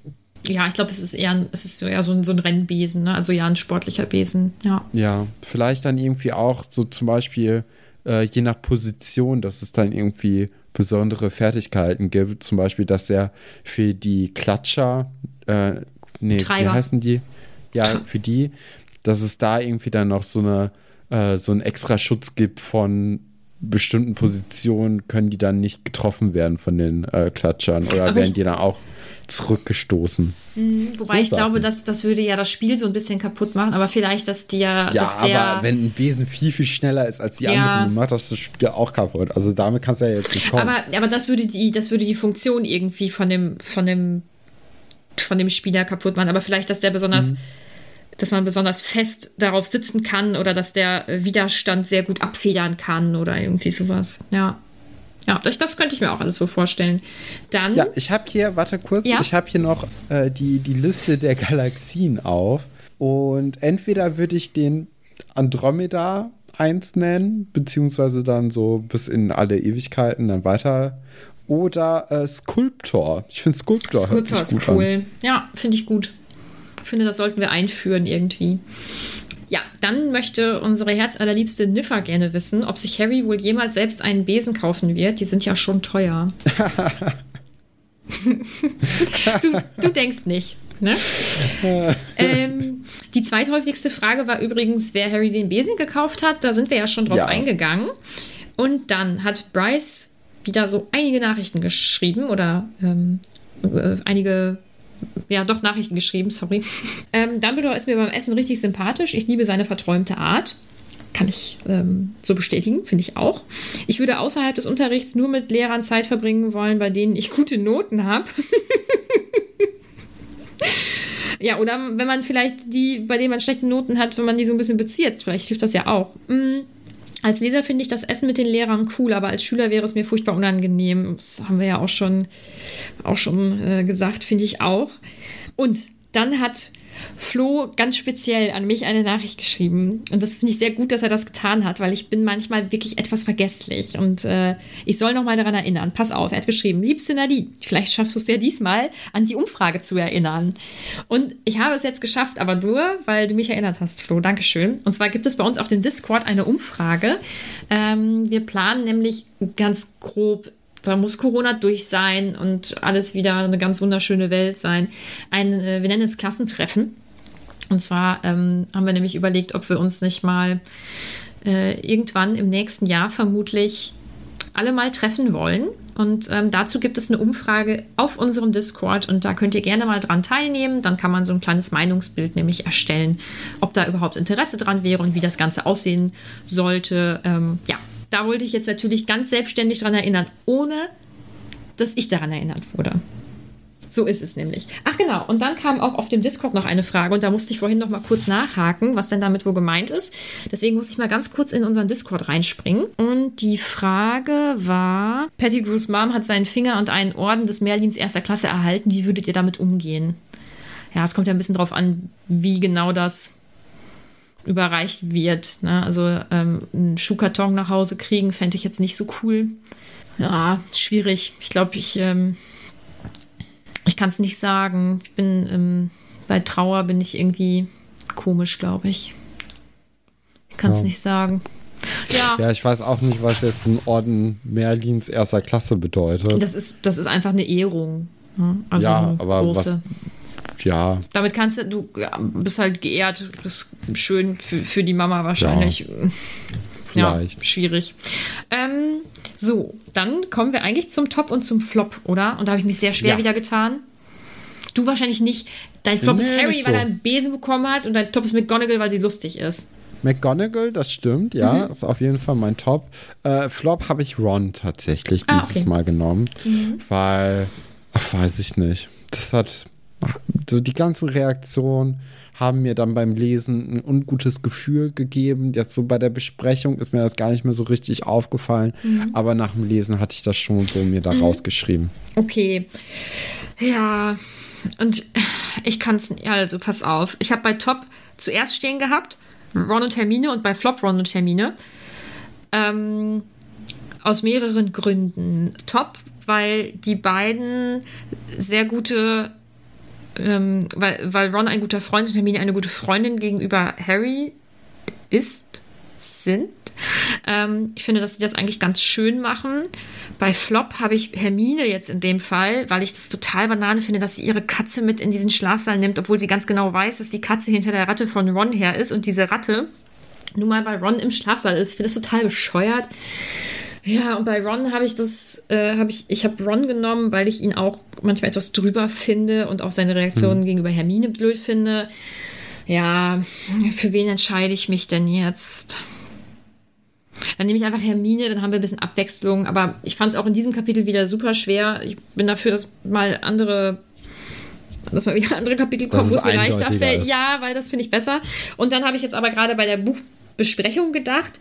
Ja, ich glaube, es ist eher, ein- es ist so eher so ein, so ein Rennbesen, ne? also ja, ein sportlicher Besen. Ja. Ja, vielleicht dann irgendwie auch so zum Beispiel äh, je nach Position, dass es dann irgendwie besondere Fertigkeiten gibt. Zum Beispiel, dass er für die Klatscher, äh, nee, wie Treiber. heißen die? Ja, für die, dass es da irgendwie dann noch so eine äh, so einen extra Schutz gibt von bestimmten Positionen, können die dann nicht getroffen werden von den äh, Klatschern oder Aber werden die dann auch zurückgestoßen. Wobei So ich glaube, Sachen. das, würde ja das Spiel so ein bisschen kaputt machen, aber vielleicht, dass der, Ja, dass der aber wenn ein Besen viel, viel schneller ist als die Ja. anderen, macht das das Spiel auch kaputt. Also damit kannst du ja jetzt nicht kommen. aber, aber das würde die, das würde die Funktion irgendwie von dem, von dem, von dem Spieler kaputt machen. Aber vielleicht, dass der besonders, Mhm. dass man besonders fest darauf sitzen kann oder dass der Widerstand sehr gut abfedern kann oder irgendwie sowas. Ja. Ja, das, das könnte ich mir auch alles so vorstellen. Dann, ja, ich habe hier, warte kurz, Ja? ich habe hier noch äh, die, die Liste der Galaxien auf. Und entweder würde ich den Andromeda 1 nennen, beziehungsweise dann so bis in alle Ewigkeiten dann weiter. Oder äh, Sculptor. Ich finde Sculptor, Sculptor hört sich ist cool. an. Ja, finde ich gut. Ich finde, das sollten wir einführen irgendwie. Ja, dann möchte unsere herzallerliebste Niffer gerne wissen, ob sich Harry wohl jemals selbst einen Besen kaufen wird. Die sind ja schon teuer. du, du denkst nicht. Ne? ähm, die zweithäufigste Frage war übrigens, wer Harry den Besen gekauft hat. Da sind wir ja schon drauf Ja. eingegangen. Und dann hat Bryce wieder so einige Nachrichten geschrieben oder ähm, äh, einige, ja, doch Nachrichten geschrieben, sorry. Ähm, Dumbledore ist mir beim Essen richtig sympathisch. Ich liebe seine verträumte Art. Kann ich ähm, so bestätigen, finde ich auch. Ich würde außerhalb des Unterrichts nur mit Lehrern Zeit verbringen wollen, bei denen ich gute Noten habe. ja, oder wenn man vielleicht die, bei denen man schlechte Noten hat, wenn man die so ein bisschen bezieht, vielleicht hilft das ja auch. Mm. Als Leser finde ich das Essen mit den Lehrern cool, aber als Schüler wäre es mir furchtbar unangenehm. Das haben wir ja auch schon, auch schon äh, gesagt, finde ich auch. Und dann hat Flo ganz speziell an mich eine Nachricht geschrieben. Und das finde ich sehr gut, dass er das getan hat, weil ich bin manchmal wirklich etwas vergesslich. Und äh, ich soll nochmal daran erinnern. Pass auf, er hat geschrieben, liebste Nadine, vielleicht schaffst du es ja diesmal, an die Umfrage zu erinnern. Und ich habe es jetzt geschafft, aber nur, weil du mich erinnert hast, Flo. Dankeschön. Und zwar gibt es bei uns auf dem Discord eine Umfrage. Ähm, wir planen nämlich ganz grob da muss Corona durch sein und alles wieder eine ganz wunderschöne Welt sein. Ein, äh, wir nennen es Klassentreffen. Und zwar ähm, haben wir nämlich überlegt, ob wir uns nicht mal äh, irgendwann im nächsten Jahr vermutlich alle mal treffen wollen. Und ähm, dazu gibt es eine Umfrage auf unserem Discord und da könnt ihr gerne mal dran teilnehmen. Dann kann man so ein kleines Meinungsbild nämlich erstellen, ob da überhaupt Interesse dran wäre und wie das Ganze aussehen sollte. Ähm, ja, da wollte ich jetzt natürlich ganz selbstständig dran erinnern, ohne dass ich daran erinnert wurde. So ist es nämlich. Ach genau, und dann kam auch auf dem Discord noch eine Frage und da musste ich vorhin noch mal kurz nachhaken, was denn damit wohl gemeint ist. Deswegen muss ich mal ganz kurz in unseren Discord reinspringen. Und die Frage war, Pettigrew's Mom hat seinen Finger und einen Orden des Merlins erster Klasse erhalten. Wie würdet ihr damit umgehen? Ja, es kommt ja ein bisschen drauf an, wie genau das überreicht wird. Ne? Also ähm, einen Schuhkarton nach Hause kriegen, fände ich jetzt nicht so cool. Ja, schwierig. Ich glaube, ich, ähm, ich kann es nicht sagen. Ich bin ähm, bei Trauer bin ich irgendwie komisch, glaube ich. Ich kann es ja. nicht sagen. Ja. ja, ich weiß auch nicht, was jetzt ein Orden Merlins erster Klasse bedeutet. Das ist, das ist einfach eine Ehrung. Ne? Also ja, aber große. was, ja. Damit kannst du, du bist halt geehrt, bist schön für, für die Mama wahrscheinlich. Ja, ja schwierig. Ähm, so, dann kommen wir eigentlich zum Top und zum Flop, oder? Und da habe ich mich sehr schwer ja. wieder getan. Du wahrscheinlich nicht. Dein Flop nee, ist Harry, so. weil er einen Besen bekommen hat und dein Top ist McGonagall, weil sie lustig ist. McGonagall, das stimmt, ja, mhm. ist auf jeden Fall mein Top. Äh, Flop habe ich Ron tatsächlich ah, dieses okay. Mal genommen, mhm. weil, ach, weiß ich nicht. Das hat so die ganzen Reaktionen haben mir dann beim Lesen ein ungutes Gefühl gegeben. Jetzt so bei der Besprechung ist mir das gar nicht mehr so richtig aufgefallen, mhm. aber nach dem Lesen hatte ich das schon so mir da mhm. rausgeschrieben. Okay. Ja, und ich kann es, also pass auf. Ich habe bei Top zuerst stehen gehabt, Ron und Hermine und bei Flop Ron und Hermine. Ähm, aus mehreren Gründen. Top, weil die beiden sehr gute ähm, weil, weil Ron ein guter Freund und Hermine eine gute Freundin gegenüber Harry ist, sind. Ähm, ich finde, dass sie das eigentlich ganz schön machen. Bei Flop habe ich Hermine jetzt in dem Fall, weil ich das total banane finde, dass sie ihre Katze mit in diesen Schlafsaal nimmt, obwohl sie ganz genau weiß, dass die Katze hinter der Ratte von Ron her ist und diese Ratte nun mal bei Ron im Schlafsaal ist. Ich finde das total bescheuert. Ja, und bei Ron habe ich das, äh, habe ich, ich habe Ron genommen, weil ich ihn auch manchmal etwas drüber finde und auch seine Reaktionen hm. gegenüber Hermine blöd finde. Ja, für wen entscheide ich mich denn jetzt? Dann nehme ich einfach Hermine, dann haben wir ein bisschen Abwechslung. Aber ich fand es auch in diesem Kapitel wieder super schwer. Ich bin dafür, dass mal andere dass mal wieder andere Kapitel kommen, wo es mir leichter fällt. Ja, weil das finde ich besser. Und dann habe ich jetzt aber gerade bei der Buch Besprechung gedacht.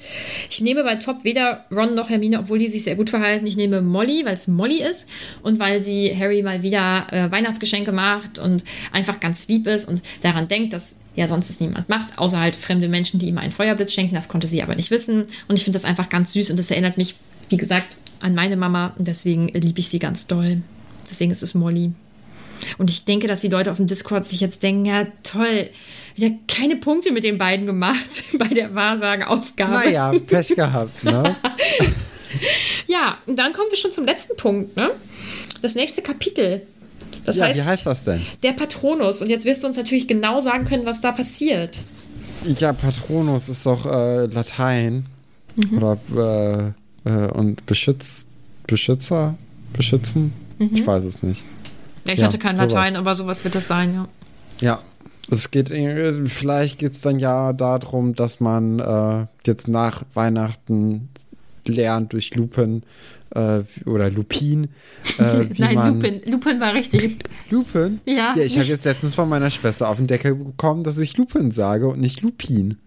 Ich nehme bei Top weder Ron noch Hermine, obwohl die sich sehr gut verhalten. Ich nehme Molly, weil es Molly ist und weil sie Harry mal wieder äh, Weihnachtsgeschenke macht und einfach ganz lieb ist und daran denkt, dass ja sonst es niemand macht, außer halt fremde Menschen, die ihm einen Feuerblitz schenken. Das konnte sie aber nicht wissen. Und ich finde das einfach ganz süß und das erinnert mich, wie gesagt, an meine Mama und deswegen liebe ich sie ganz doll. Deswegen ist es Molly. Und ich denke, dass die Leute auf dem Discord sich jetzt denken, ja toll, wieder keine Punkte mit den beiden gemacht bei der Wahrsageaufgabe. Naja, Pech gehabt, ne? ja, und dann kommen wir schon zum letzten Punkt, ne? Das nächste Kapitel. Das ja, heißt, wie heißt das denn? Der Patronus. Und jetzt wirst du uns natürlich genau sagen können, was da passiert. Ja, Patronus ist doch äh, Latein. Mhm. Oder äh, äh, und Beschütz, Beschützer? Beschützen? Mhm. Ich weiß es nicht. Ja, ich ja, hatte kein sowas. Latein, aber sowas wird das sein, ja. Ja, es geht, vielleicht geht es dann ja darum, dass man äh, jetzt nach Weihnachten lernt durch Lupin äh, oder Lupin. Äh, Nein, man, Lupin. Lupin war richtig. Lupin? Ja. Ja, ich habe jetzt letztens von meiner Schwester auf den Deckel bekommen, dass ich Lupin sage und nicht Lupin.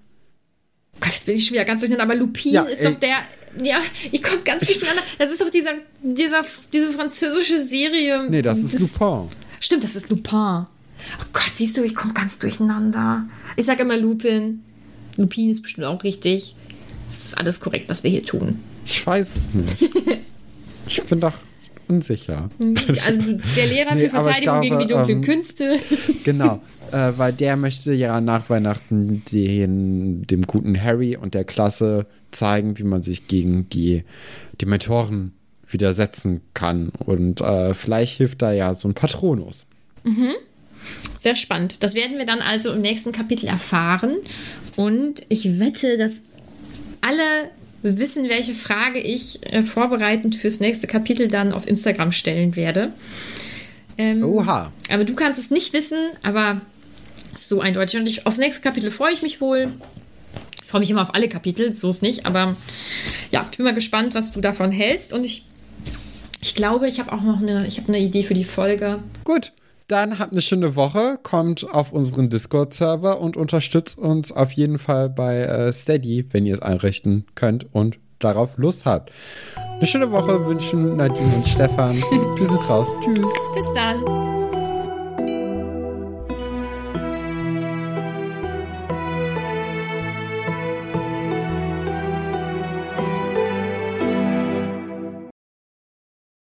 Gott, jetzt bin ich schon wieder ganz durcheinander, aber Lupin ja, ist ey, doch der. Ja, ich komme ganz durcheinander. Das ist doch dieser, dieser, diese französische Serie. Nee, das ist Lupin. Stimmt, das ist Lupin. Oh Gott, siehst du, ich komme ganz durcheinander. Ich sage immer Lupin. Lupin ist bestimmt auch richtig. Es ist alles korrekt, was wir hier tun. Ich weiß es nicht. ich bin doch unsicher. Also der Lehrer Nee, für Verteidigung gegen die glaube, dunklen ähm, Künste. Genau, äh, weil der möchte ja nach Weihnachten den, dem guten Harry und der Klasse zeigen, wie man sich gegen die Dementoren widersetzen kann. Und äh, vielleicht hilft da ja so ein Patronus. Sehr spannend. Das werden wir dann also im nächsten Kapitel erfahren. Und ich wette, dass alle wissen, welche Frage ich äh, vorbereitend fürs nächste Kapitel dann auf Instagram stellen werde. Ähm, Oha. Aber du kannst es nicht wissen, aber so eindeutig. Und ich, aufs nächste Kapitel freue ich mich wohl. Ich freue mich immer auf alle Kapitel, so ist nicht. Aber ja, ich bin mal gespannt, was du davon hältst. Und ich, ich glaube, ich habe auch noch eine, ich habe eine Idee für die Folge. Gut, dann habt eine schöne Woche, kommt auf unseren Discord-Server und unterstützt uns auf jeden Fall bei äh, Steady, wenn ihr es einrichten könnt und darauf Lust habt. Eine schöne Woche wünschen Nadine und Stefan. Wir sind raus. Tschüss. Bis dann.